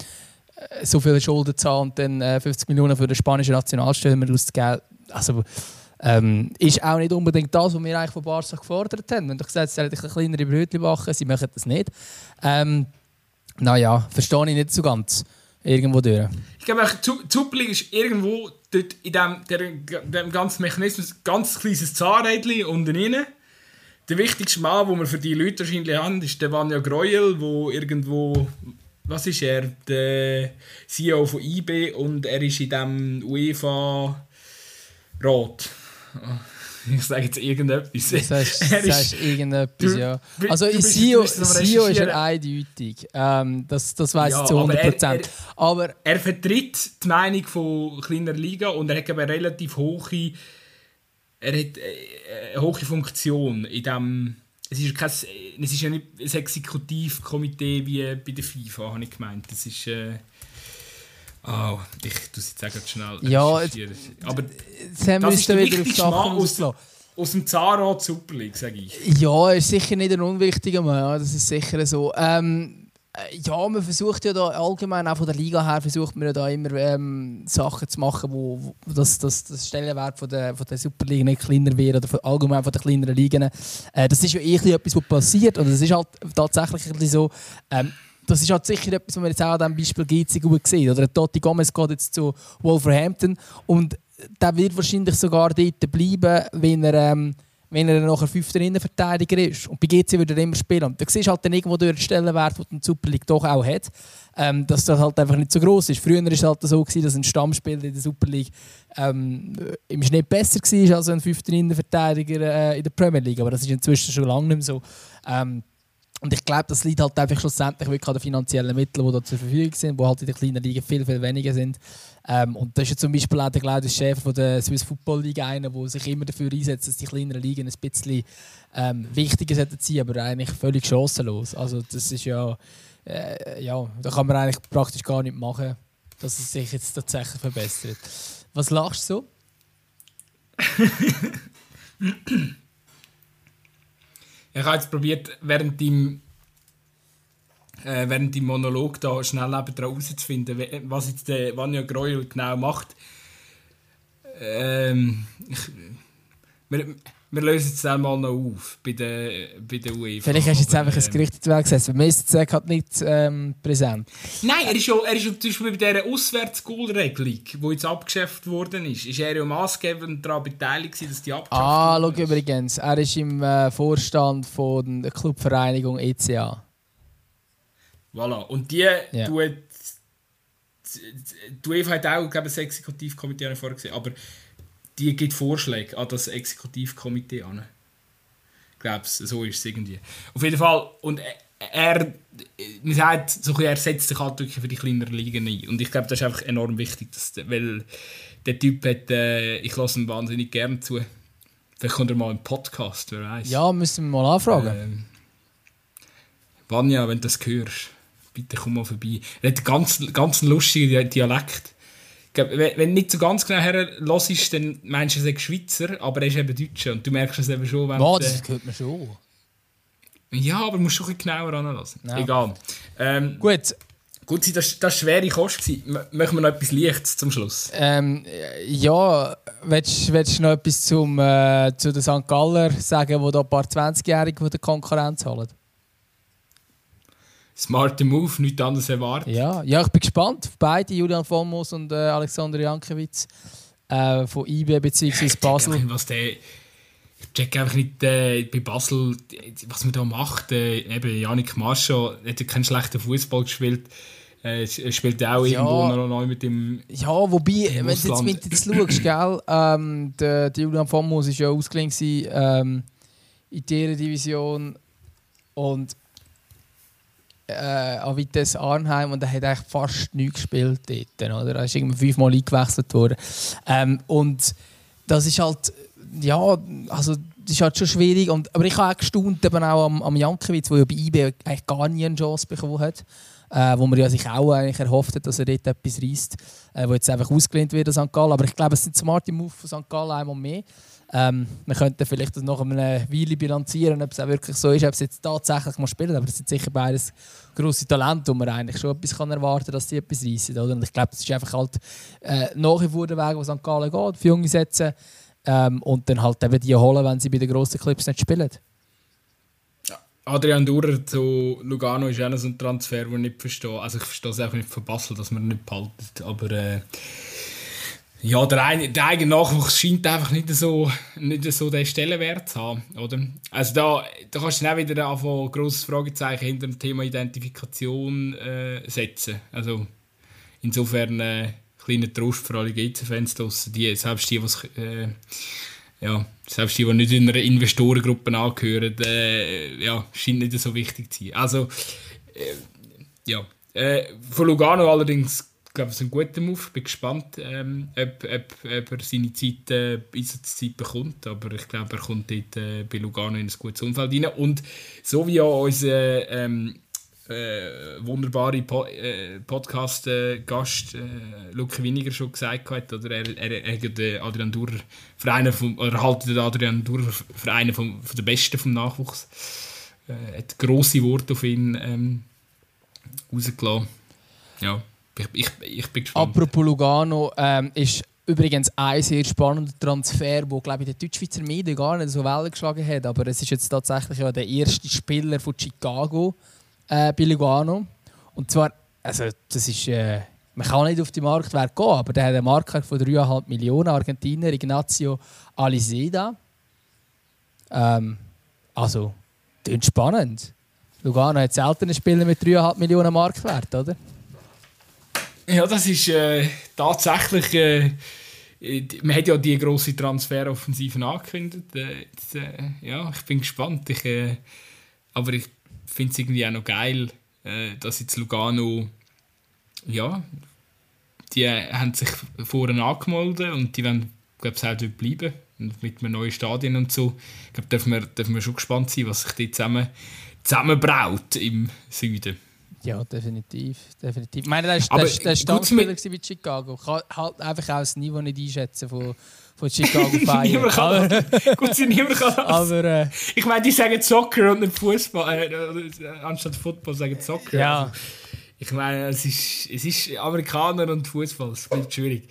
so viele Schulden zahlen und dann äh, 50 Millionen für den spanischen Nationalstürmer auszugeben. Also, ähm, ist auch nicht unbedingt das, was wir eigentlich von Barca gefordert haben. Wenn du gesagt hast, sie sollen kleinere Brötchen backen, sie machen das nicht. Ähm, naja, verstehe ich nicht so ganz. Irgendwo durch. Ich glaube, Zuppling ist irgendwo dort in dem, der, dem ganzen Mechanismus ein ganz kleines Zahnrädchen unten rein. Der wichtigste Mann, den wir für die Leute wahrscheinlich haben, ist der Vanya Greuel, wo irgendwo, was ist er, der CEO von IB und er ist in dem UEFA Rat. Ich sage jetzt irgendetwas. Das heißt, er ist, sagst irgendetwas, du, ja. Also du SEO, SEO ist er eindeutig. Ähm, das das weiß ja, ich zu 100%. Aber er, er, aber er, vertritt die Meinung von kleiner Liga und er hat eine relativ hohe, er hat äh, eine hohe Funktion in dem es ist, kein, es ist ja nicht ein Exekutivkomitee wie bei der FIFA, habe ich gemeint. Das ist... Äh, Oh, ich tue es jetzt schnell. Ja, jetzt, aber jetzt haben wir wieder auf Sachen auslassen. aus dem Zahnrad Super League, sage ich. Ja, ist sicher nicht ein unwichtiger Mann, das ist sicher so. Ähm, äh, ja, man versucht ja da allgemein, auch von der Liga her, versucht man ja da immer ähm, Sachen zu machen, wo, wo das, das, das Stellenwert von der, von der Superliga nicht kleiner wird oder von, allgemein von den kleineren Ligen. Äh, das ist ja eh etwas, was passiert und es ist halt tatsächlich so, ähm, das ist halt sicher etwas, was man jetzt auch an diesem Beispiel Gizzi gut sieht. Oder Totti Gomez geht jetzt zu Wolverhampton und der wird wahrscheinlich sogar dort bleiben, wenn er, ähm, wenn er nachher fünfter Innenverteidiger ist. Und bei GC würde er immer spielen. Und da siehst du halt dann irgendwo durch den Stellenwert, den die Super League doch auch hat, ähm, dass das halt einfach nicht so groß ist. Früher war es halt so, gewesen, dass ein Stammspieler in der Super League ähm, im Schnitt besser war als ein fünfter Innenverteidiger äh, in der Premier League. Aber das ist inzwischen schon lange nicht mehr so. Ähm, und ich glaube, das liegt halt einfach schlussendlich wirklich an den finanziellen Mitteln, die da zur Verfügung sind, die halt in den kleinen Ligen viel, viel weniger sind. Ähm, und das ist ja zum Beispiel auch der Claudius Schäfer von der Swiss Football League einer, der sich immer dafür einsetzt, dass die kleineren Ligen ein bisschen ähm, wichtiger sein sollten, aber eigentlich völlig chancenlos. Also das ist ja, äh, ja, da kann man eigentlich praktisch gar nicht machen, dass es sich jetzt tatsächlich verbessert. Was lachst du so? Ich habe jetzt probiert, während dem, äh, während dem Monolog da schnell herauszufinden, was jetzt der Vanya Greuel genau macht. Ähm, ich, wir, wir lösen es dann mal noch auf bei der, bei der UEFA. Vielleicht hast du jetzt einfach ähm, ein Gericht weggesetzt. Bei mir ist es halt nicht ähm, präsent. Nein, er ist ja, er ist ja zum Beispiel bei dieser Auswärtsgoal-Regelung, die jetzt abgeschafft worden ist, ist er ja maßgebend daran beteiligt, dass die abgeschafft Ah, schau übrigens, er ist im äh, Vorstand von der Clubvereinigung ECA. Voilà, und die ja. tut... Die UEFA hat auch, glaube ich, ein Exekutivkomitee vorgesehen, aber die gibt Vorschläge an das Exekutivkomitee an. Ich glaube, so ist es irgendwie. Auf jeden Fall, und er, man sagt, so er setzt sich halt wirklich für die kleineren Ligen ein. Und ich glaube, das ist einfach enorm wichtig, dass, weil der Typ hat, äh, ich lasse ihn wahnsinnig gerne zu. Vielleicht kommt er mal im Podcast, wer weiß. Ja, müssen wir mal anfragen. Ähm, Vanja, wenn du das hörst, bitte komm mal vorbei. Er hat einen ganz, ganz lustigen Dialekt wenn du nicht so ganz genau her hörst, dann meinst du, er ist Schweizer, aber er ist eben Deutscher. Und du merkst es eben schon, wenn oh, das hört man schon. Ja, aber du musst schon ein bisschen genauer anlassen. Ja. Egal. Ähm, Gut. Gut, das, war schwere Kost. Machen wir noch etwas Lichtes zum Schluss? Ähm, ja, willst, willst du noch etwas zum, äh, zu den St. Galler sagen, die da ein paar 20-Jährige von der Konkurrenz holen? Smarter Move, nichts anderes erwartet. Ja, ja, ich bin gespannt auf beide, Julian Vollmoos und äh, Alexander Jankiewicz äh, von IB bzw. Basel. Nicht, was der, ich check einfach nicht äh, bei Basel, was man da macht. Äh, eben Janik Mascho hat keinen schlechten Fußball gespielt. Äh, spielt auch ja, irgendwo noch neu mit dem. Ja, wobei, wenn du jetzt mit jetzt schaust, gell, ähm, der, der Julian Vollmoos war ja ausgeliehen ähm, in dieser Division und äh, an Vitesse Arnheim und er hat eigentlich fast nichts gespielt dort. Oder? Er ist irgendwie fünfmal eingewechselt worden. Ähm, und das ist halt, ja, also das ist halt schon schwierig. Und, aber ich habe auch gestaunt eben auch am, am Jankiewicz, der ja bei IB eigentlich gar nie eine Chance bekommen hat. Äh, wo man ja sich auch eigentlich erhofft hat, dass er dort etwas reißt, äh, wo jetzt einfach ausgelehnt wird an St. Gallen. Aber ich glaube, es sind smarte Move von St. Gallen einmal mehr. Ähm, wir könnten vielleicht das nach einer Weile bilanzieren, ob es auch wirklich so ist, ob es jetzt tatsächlich mal spielen aber es sind sicher beides grosse Talente, wo man eigentlich schon etwas kann erwarten kann, dass sie etwas reissen. Und ich glaube, es ist einfach halt äh, nach wie vor der Weg, wo St. Gallen geht, für Junge setzen ähm, und dann halt eben die holen, wenn sie bei den grossen Clips nicht spielen. Adrian Durer zu Lugano ist auch so ein Transfer, den ich nicht verstehe. Also ich verstehe es einfach nicht von Basel, dass man ihn nicht behaltet, aber... Äh ja, der, ein, der eigene Nachwuchs scheint einfach nicht so, nicht so den Stellenwert zu haben, oder? Also da, da kannst du dann auch wieder ein grosses Fragezeichen hinter dem Thema Identifikation äh, setzen. Also insofern äh, kleiner Trost für alle GC-Fans die, selbst die, was, äh, ja, selbst die, die nicht in einer Investorengruppe angehören, äh, ja, scheint nicht so wichtig zu sein. Also, äh, ja. Äh, von Lugano allerdings glaube, es ist ein guter Move. Ich bin gespannt, ähm, ob, ob, ob, er seine Zeit, äh, Einsatzzeit bekommt. Aber ich glaube, er kommt dort äh, bei Lugano in ein gutes Umfeld rein. Und so wie ja unser ähm, äh, wunderbare po äh, Podcast-Gast äh, Luke Winiger schon gesagt hat, oder er, er, er den Adrian Durer für einen vom, oder haltet den Adrian Durer für einen vom, von der Besten vom Nachwuchs. Äh, hat grosse Worte auf ihn ähm, rausgelassen. Ja, ich, ich, ich bin gespannt. Apropos Lugano, ähm, ist übrigens ein sehr spannender Transfer, wo glaube ich der Deutschschweizer Medien gar nicht so Wellen geschlagen hat, aber es ist jetzt tatsächlich ja der erste Spieler von Chicago äh, bei Lugano. Und zwar, also das ist, äh, man kann nicht auf die Marktwert gehen, aber der hat einen Marktwert von 3,5 Millionen Argentinier, Ignacio Alizeda. Ähm, also, klingt spannend. Lugano hat selten einen Spieler mit 3,5 Millionen Marktwert, oder? Ja, das ist äh, tatsächlich. Äh, man hat ja die grosse Transferoffensive angekündigt. Äh, jetzt, äh, ja, ich bin gespannt. Ich, äh, aber ich finde es irgendwie auch noch geil, äh, dass jetzt Lugano, ja, die haben sich vorhin angemeldet und die wollen, glaube ich, auch dort bleiben. Und mit einem neuen Stadion und so. Ich glaube, dürfen wir, dürfen wir schon gespannt sein, was sich die zusammen, zusammenbraut im Süden. Ja, definitiv. definitiv. Ich meine, der ist, der, Stammspieler bei Chicago. Ich kann halt einfach auch das Niveau nicht einschätzen von, von Chicago Fire. niemand kann das. Gut, niemand kann das. Aber, äh, ich meine, die sagen Soccer und nicht Fußball. Äh, anstatt Football sagen Soccer. Ja. Also, ich meine, es ist, es ist Amerikaner und Fußball. Es bleibt schwierig.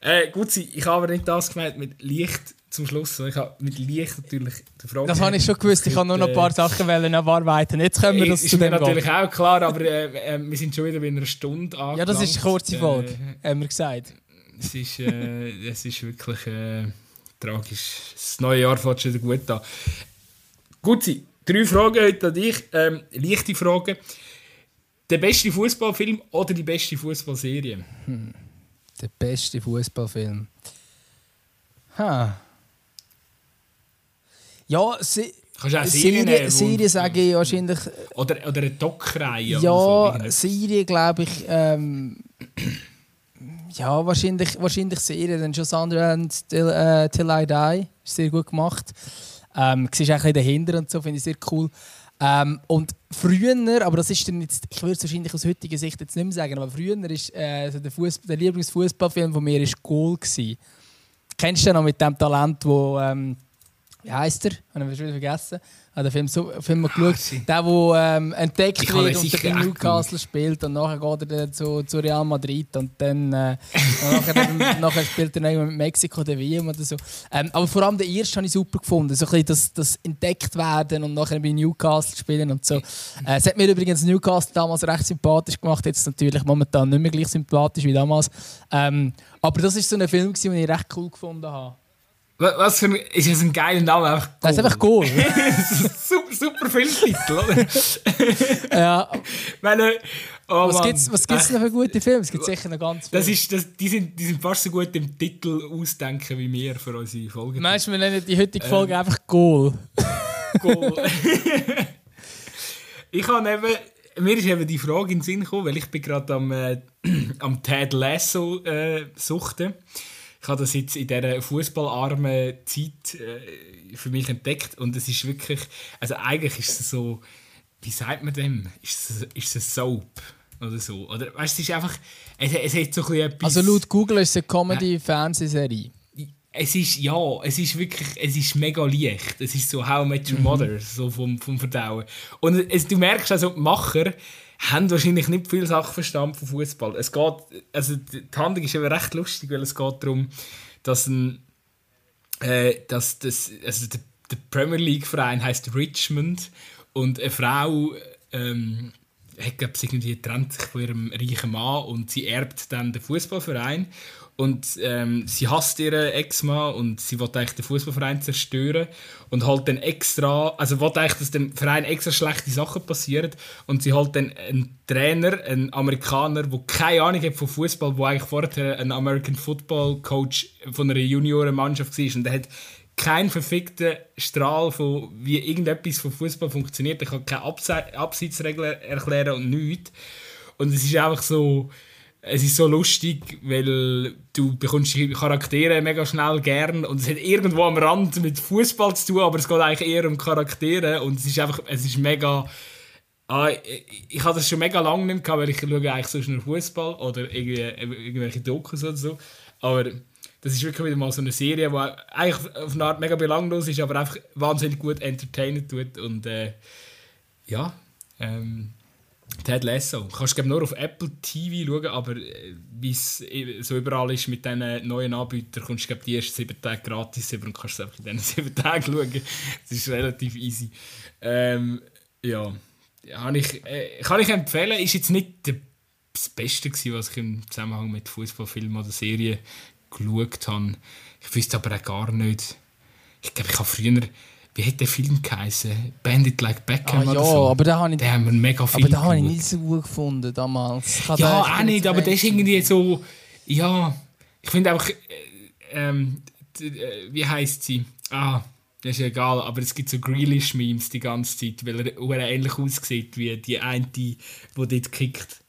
Äh, gut, ich habe aber nicht das gemeint mit Licht zum Schluss. Ich habe mit Licht natürlich die Frage. Das habe ich schon gewusst. Ich habe nur noch ein paar äh, Sachen abarbeiten. Jetzt können wir das ist zu dem natürlich gehen. auch klar, aber äh, äh, wir sind schon wieder bei einer Stunde angelangt. Ja, das ist eine kurze Folge, äh, haben wir gesagt. Es ist, äh, es ist wirklich äh, tragisch. Das neue Jahr fängt schon wieder gut an. Gut, drei Fragen heute an dich. Ähm, leichte Fragen. Der beste Fußballfilm oder die beste Fußballserie? Hm. Der beste Fußballfilm. Ha. Ja, se Serie, Serie sage ich wahrscheinlich. Oder, oder eine Doc-Reihe. Ja, so, Serie glaube ich. Ähm, ja, wahrscheinlich, wahrscheinlich Serie. Dann schon Sunderland Till, äh, Till I Die. Ist sehr gut gemacht. Ähm, siehst auch ein dahinter und so, finde ich sehr cool. Ähm, und früher, aber das ist dann jetzt, ich würde es wahrscheinlich aus heutiger Sicht jetzt nicht mehr sagen, aber früher ist äh, der, Fußball, der Lieblingsfußballfilm von mir ist Goal gewesen. Kennst du den noch mit dem Talent, wo ähm, wie heißt er? Habe ich schon wieder vergessen. Habe den Film, so, Film mal geschaut. Ah, der, der ähm, entdeckt wird und bei Newcastle spielt und nachher geht er dann zu, zu Real Madrid und dann äh, und nachher, dann, nachher spielt er dann mit Mexiko der WM oder so. Ähm, aber vor allem den ersten habe ich super gefunden. So ein das, das entdeckt werden und nachher bei Newcastle spielen und so. Äh, es hat mir übrigens Newcastle damals recht sympathisch gemacht. Jetzt natürlich momentan nicht mehr gleich sympathisch wie damals. Ähm, aber das war so ein Film, den ich recht cool gefunden habe. Was für ein, ist das ein geiler Name? Einfach das ist einfach cool. super, super Filmtitel, oder? ja. Meine, oh was gibt es gibt's noch für gute Filme? Es gibt sicher noch ganz viele. Das ist, das, die, sind, die sind fast so gut im Titel ausdenken wie wir für unsere Folge. Meinst du, wir nennen die heutige Folge ähm, einfach Goal? Goal. ich habe eben mir ist eben die Frage in den Sinn gekommen, weil ich bin gerade am, äh, am Ted Lasso äh, suchten ich habe das jetzt in dieser fußballarmen Zeit äh, für mich entdeckt und es ist wirklich, also eigentlich ist es so, wie sagt man dem? Ist es, ist es Soap oder so? Oder weißt, es ist einfach, es, es hat so ein etwas... Also laut Google ist es eine Comedy-Fernsehserie. Es ist, ja, es ist wirklich, es ist mega leicht. Es ist so How I Met Your mhm. Mother, so vom, vom Verdauen. Und es, du merkst also, die Macher, haben wahrscheinlich nicht viel Sachverstand von Fußball. Es geht, also die Handlung ist aber recht lustig, weil es geht darum, dass ein, äh, dass das, also der, der Premier League Verein heißt Richmond und eine Frau ähm, hat glaube ich irgendwie trennt sich von ihrem reichen Mann und sie erbt dann den Fußballverein und ähm, sie hasst ihren Ex-Mann und sie will eigentlich den Fußballverein zerstören und halt dann extra, also will eigentlich, dass dem Verein extra schlechte Sachen passieren und sie halt dann einen Trainer, einen Amerikaner, der keine Ahnung hat von Fußball, der eigentlich vorher ein American Football Coach von einer Juniorenmannschaft war und der hat keinen verfickten Strahl von wie irgendetwas von Fußball funktioniert. Ich kann keine Abseitsregeln erklären und nichts. Und es ist einfach so es ist so lustig, weil du bekommst die Charaktere mega schnell gern und es hat irgendwo am Rand mit Fußball zu tun, aber es geht eigentlich eher um Charaktere und es ist einfach, es ist mega, Ah, ich, ich habe das schon mega lange nicht gehabt, weil ich schaue eigentlich sonst nur Fußball oder irgendwelche Dokus oder so. Aber das ist wirklich wieder mal so eine Serie, die eigentlich auf eine Art mega belanglos ist, aber einfach wahnsinnig gut entertainen tut. Und äh, ja, ähm, Ted Lasso. Du kannst nur auf Apple TV schauen, aber äh, wie es so überall ist mit diesen neuen Anbietern, kommst du die ersten sieben Tage gratis über und kannst es einfach in diesen sieben Tagen schauen. Das ist relativ easy. Ähm, ja, kann ich, äh, kann ich empfehlen. Ist jetzt nicht das Beste gewesen, was ich im Zusammenhang mit Fußballfilmen oder Serien geschaut habe. Ich wüsste aber auch gar nicht. Ich glaube, ich habe früher wie hat der Film geheißen? Bandit Like Beckham ah, ja, so. aber da habe ich, den haben wir mega viel Aber da habe ich nicht so gut gefunden damals. Ja, auch nicht, aber das ist irgendwie so, ja, ich finde einfach, äh, ähm, äh, wie heißt sie? Ah, das ist egal, aber es gibt so Grealish-Memes die ganze Zeit, weil er ähnlich aussieht wie die eine, die dort kickt.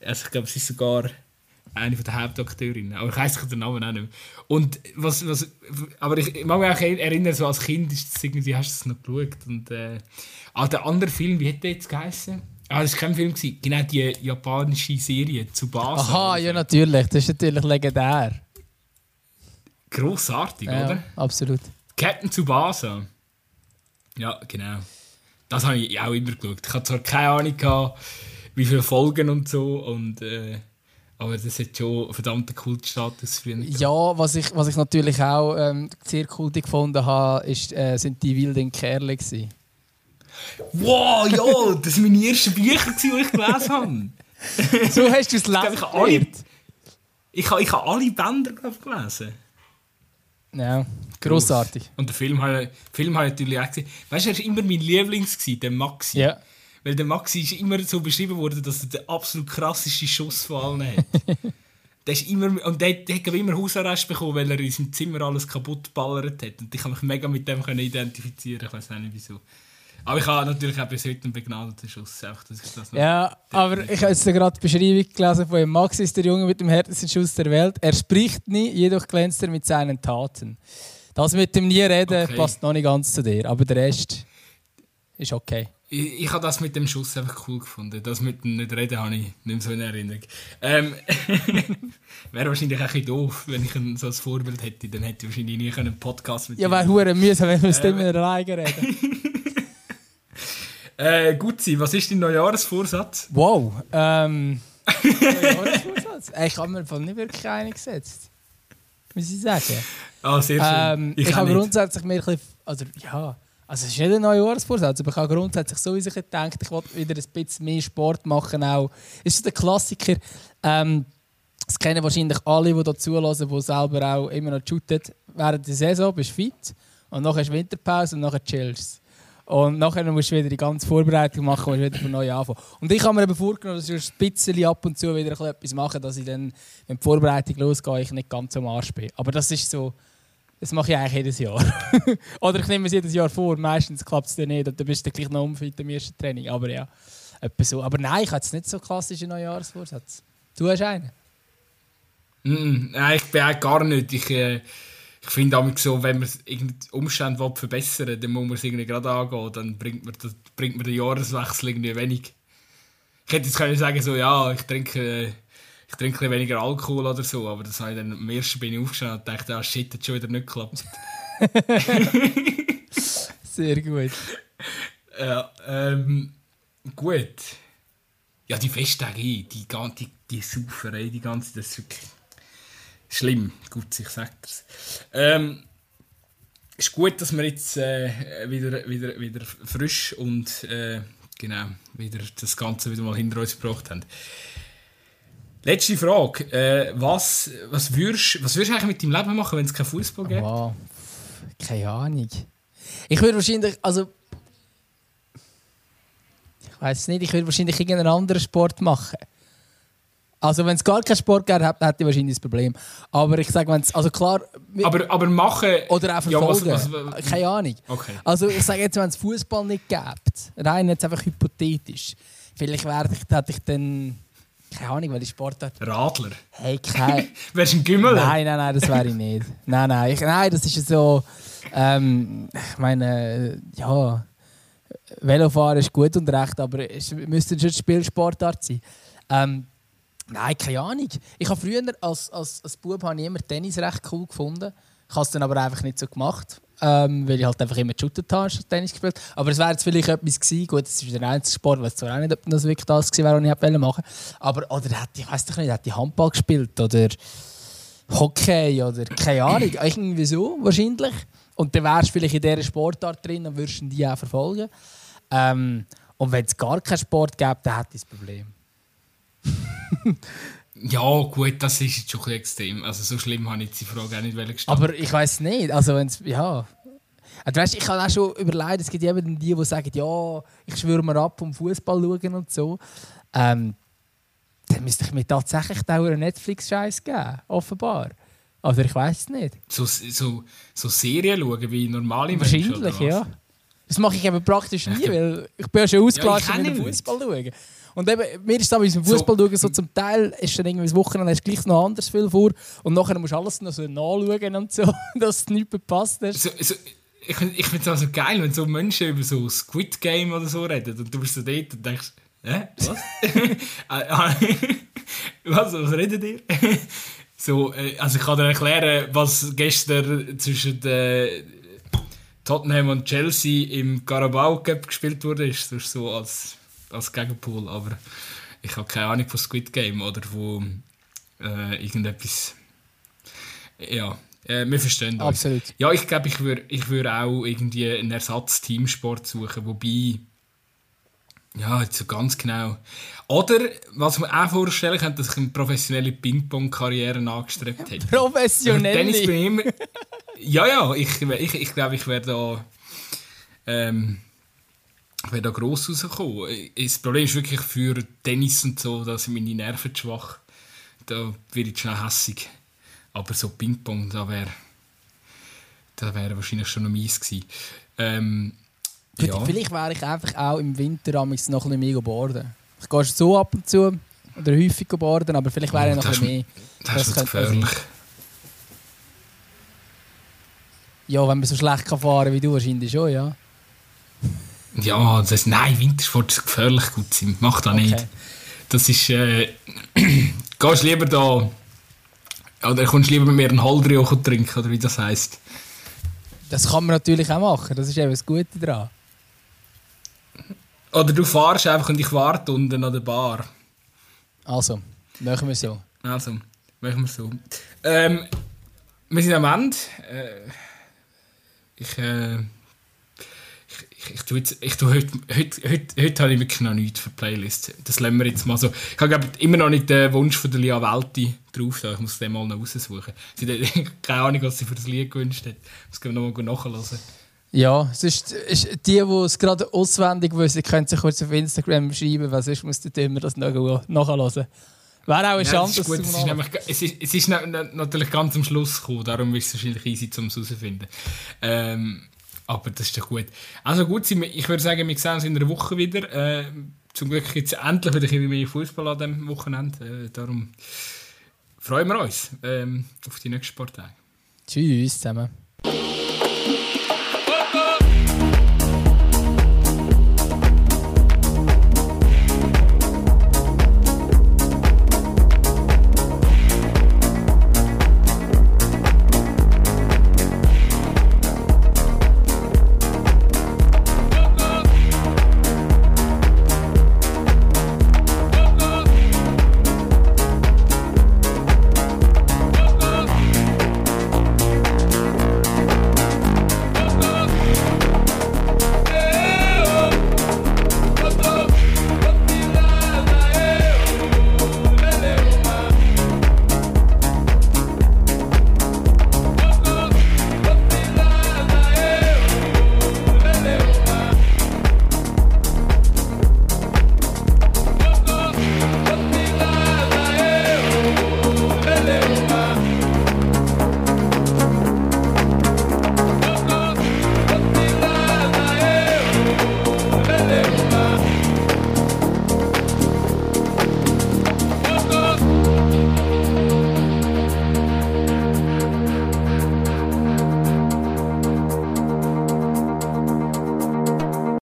Also ich glaube, es ist sogar eine von der Hauptakteurinnen. Aber ich weiß den Namen auch nicht mehr. Und was, was, aber ich mag mich auch erinnern, so als Kind ist das irgendwie, hast du das noch geschaut. Und, äh, ah, der andere Film, wie hätte der jetzt geheißen? Ah, das war kein Film. Gewesen. Genau die japanische Serie zu Basa. Aha, ja natürlich. Das ist natürlich legendär. Grossartig, ja, oder? absolut. Captain Tsubasa. Ja, genau. Das habe ich auch immer geschaut. Ich hatte zwar keine Ahnung, gehabt, wie viele Folgen und so. Und, äh, aber das hat schon einen verdammten Kultstatus für mich. Ja, was ich, was ich natürlich auch ähm, sehr kultig gefunden habe, ist, äh, sind die wilden Kerle. Gewesen. Wow, ja, das waren meine ersten Bücher, die ich gelesen habe. so hast du es lesen ich, alle, ich, habe, ich habe alle Bänder gelesen. Ja, grossartig. Und den Film habe, Film habe ich natürlich auch gesehen. Weißt du, er war immer mein Lieblings, der Maxi. Ja. Weil der Maxi ist immer so beschrieben worden, dass er den absolut krasseste Schuss von allen hat. der ist immer, und der, der hat immer Hausarrest bekommen, weil er in seinem Zimmer alles kaputt ballert hat. Und ich kann mich mega mit dem identifizieren. Ich weiß nicht wieso. Aber ich habe natürlich auch bis heute einen begnadeten Schuss. Einfach, dass ich das ja, aber ich habe jetzt gerade die Beschreibung gelesen von ihm. Max ist der Junge mit dem härtesten Schuss der Welt. Er spricht nie, jedoch glänzt er mit seinen Taten. Das mit dem nie reden okay. passt noch nicht ganz zu dir, aber der Rest ist okay. Ich, ich habe das mit dem Schuss einfach cool gefunden. Das mit dem nicht reden habe ich nicht mehr so in Erinnerung. Ähm, wäre wahrscheinlich auch ein doof, wenn ich ihn so als Vorbild hätte. Dann hätte ich wahrscheinlich nie einen Podcast mit Ja, wäre hure mühsam, wenn wir es ähm, immer alleine reden. äh, gut sein, was ist dein Neujahresvorsatz? Wow, ähm... Neujahresvorsatz? ich habe mir nicht wirklich einen gesetzt. Muss ich sagen. Ah, sehr schön. Ähm, ich, ich habe grundsätzlich mir ein bisschen... Also, ja... Also es ist nicht ein Neujahrsvorsatz, aber ich habe grundsätzlich sowieso gedacht, ich wollte wieder ein bisschen mehr Sport machen. Auch. Ist der Klassiker, ähm, das kennen wahrscheinlich alle, die hier zulassen, die selber auch immer noch shooten. Während der Saison bist du fit und hast du Winterpause und dann chillst und nachher musst du wieder die ganze Vorbereitung machen und wieder von neu anfangen. Und ich habe mir eben vorgenommen, dass ich ein bisschen ab und zu wieder etwas mache, dass ich dann, wenn die Vorbereitung losgeht, ich nicht ganz am Arsch bin. Aber das ist so das mache ich eigentlich jedes Jahr. Oder ich nehme es jedes Jahr vor. Meistens klappt es dann nicht. Und dann bist du gleich noch unfit im ersten Training. Aber ja, etwa so. Aber nein, ich habe jetzt nicht so klassischen Neujahrsvorsatz. Du hast einen? Mm, nein, ich bin auch gar nicht. Ich, äh, ich finde so, wenn man Umstände verbessern will, dann muss man es irgendwie gerade angehen. Dann bringt man, bringt man den Jahreswechsel irgendwie wenig. Ich hätte jetzt können sagen, so, ja, ich trinke... Äh, ich trinke weniger Alkohol oder so, aber das habe ich dann am ersten bin ich aufgestanden und dachte, ah shit, hat schon wieder nicht geklappt. Sehr gut. Ja, ähm, gut. Ja, die Festtage, die, die, die Sauferei, die ganze, das ist wirklich schlimm. Gut, ich sage das. Ähm, ist gut, dass wir jetzt äh, wieder, wieder, wieder frisch und äh, genau, wieder das Ganze wieder mal hinter uns gebracht haben. Letzte Frage. Äh, was, was, würdest, was würdest du eigentlich mit deinem Leben machen, wenn es keinen Fußball gibt? Wow. Keine Ahnung. Ich würde wahrscheinlich, also. Ich weiß es nicht, ich würde wahrscheinlich irgendeinen anderen Sport machen. Also wenn es gar keinen Sport gäbe, hätte ich wahrscheinlich das Problem. Aber ich sage, wenn es, also klar... Aber, aber machen... Oder auch verfolgen. Ja, was, was, Keine Ahnung. Okay. Also ich sage jetzt, wenn es Fußball nicht gäbe, rein jetzt einfach hypothetisch, vielleicht wäre ich, hätte ich dann keine Ahnung, welche Sportart. Radler? Hey, kein... Wärst du ein Gümmel? Nein, nein, nein, das wäre ich nicht. nein, nein, ich, nein, das ist so... Ähm, ich meine, ja... Velofahren ist gut und recht, aber es müsste schon Spielsportart sein. Ähm, nein, keine Ahnung. Ich habe früher als, als, als Bub habe ich immer Tennis recht cool gefunden. Ich habe es dann aber einfach nicht so gemacht, ähm, weil ich halt einfach immer geshootet habe, Tennis gespielt. Aber es wäre jetzt vielleicht etwas gewesen. Gut, es ist der einzige Sport, ich weiß zwar auch nicht, ob das wirklich das gewesen wäre, was ich hätte machen Aber, oder hätte, ich weiß doch nicht, hätte ich Handball gespielt oder Hockey oder keine Ahnung. Irgendwie so, wahrscheinlich. Und dann wärst du vielleicht in dieser Sportart drin und würdest die auch verfolgen. Ähm, und wenn es gar keinen Sport gäbe, dann hätte ich das Problem. ja, gut, das ist jetzt schon ein extrem. Also so schlimm habe ich die Frage auch nicht gestellt. Aber ich weiß nicht. Also wenn's, ja. Also, weißt, ich habe auch schon überlegt, es gibt eben die, die sagen, ja, ich schwöre mir ab um Fußball schauen und so. Ähm, dann müsste ich mir tatsächlich einen Netflix-Scheiß geben, offenbar. Also ich weiß es nicht. So, so, so Serien schauen wie normale Menschen? Wahrscheinlich, ja. Das mache ich eben praktisch nie, weil ich bin ja schon ausgelassen, ja, wenn Fußball schauen. Und eben, mir ist es beim Fußball schauen so zum Teil ist dann irgendwie das Wochenende hast gleich noch anders viel vor und nachher musst du alles noch so nachschauen und so, dass es nicht verpasst So, so, ich ich finde es auch so geil, wenn so Menschen über so Squid Game oder so reden und du bist so dort und denkst, hä, was? Ah, ah, was, was redet ihr? so, äh, also ich kann dir erklären, was gestern zwischen äh, Tottenham und Chelsea im Carabao Cup gespielt wurde, ist so als als Gegenpool, aber ich habe keine Ahnung von Squid Game oder von äh, irgendetwas. Ja, äh, wir verstehen das. Absolut. Ja, ich glaube, ich würde ich würd auch irgendwie einen Ersatz-Teamsport suchen, wobei. Ja, so ganz genau. Oder, was man auch vorstellen könnte, dass ich eine professionelle Ping-Pong-Karriere angestrebt hätte. Professionelle? immer, ja, ja, ich, ich, ich glaube, ich wäre da. Ähm, wäre da gross rausgekommen. Das Problem ist wirklich für Tennis und so, da sind meine Nerven schwach. Da werde ich schnell hässig. Aber so Ping-Pong, da wäre da wäre wahrscheinlich schon noch mies gewesen. Ähm, ja. Vielleicht wäre ich einfach auch im Winter noch ein bisschen mehr boarden. Ich gehe so ab und zu oder häufig boarden, aber vielleicht wäre oh, ich noch ein bisschen mehr. Das, das ist gefährlich. Ja, wenn man so schlecht kann fahren wie du, wahrscheinlich schon, ja. Ja, das heißt, nein, Wintersport ist gefährlich gut sein. Mach das okay. nicht. Das ist. Äh, gehst lieber da. Oder kommst lieber mit mir einen Holdrio trinken, oder wie das heisst. Das kann man natürlich auch machen. Das ist eben das Gute daran. Oder du fahrst einfach und ich warte unten an der Bar. Also, machen wir so. Also, machen wir so. Ähm, wir sind am Ende. Äh, ich. Äh, ich, tue, jetzt, ich tue heute, heute, heute, heute habe ich wirklich noch nichts für die Playlist. Das lassen wir jetzt mal so. Ich habe immer noch nicht den Wunsch von der Lia Welti drauf. Da. Ich muss den mal noch raussuchen. Sie hat keine Ahnung, was sie für das Lied gewünscht hat. Ich muss noch mal nachhören. Ja, es ist, ist die, die es gerade auswendig wissen, können sich kurz auf Instagram schreiben, weil sonst muss der immer das noch nachhören. Wäre auch eine Chance, ja, es, ist nämlich, es, ist, es ist natürlich ganz am Schluss gekommen, darum ist es wahrscheinlich easy, um es herauszufinden. Ähm, aber das ist doch gut. Also gut, ich würde sagen, wir sehen uns in einer Woche wieder. Äh, zum Glück gibt es endlich wieder mehr Fußball an diesem Wochenende. Äh, darum freuen wir uns ähm, auf die nächsten Sporttage. Tschüss zusammen.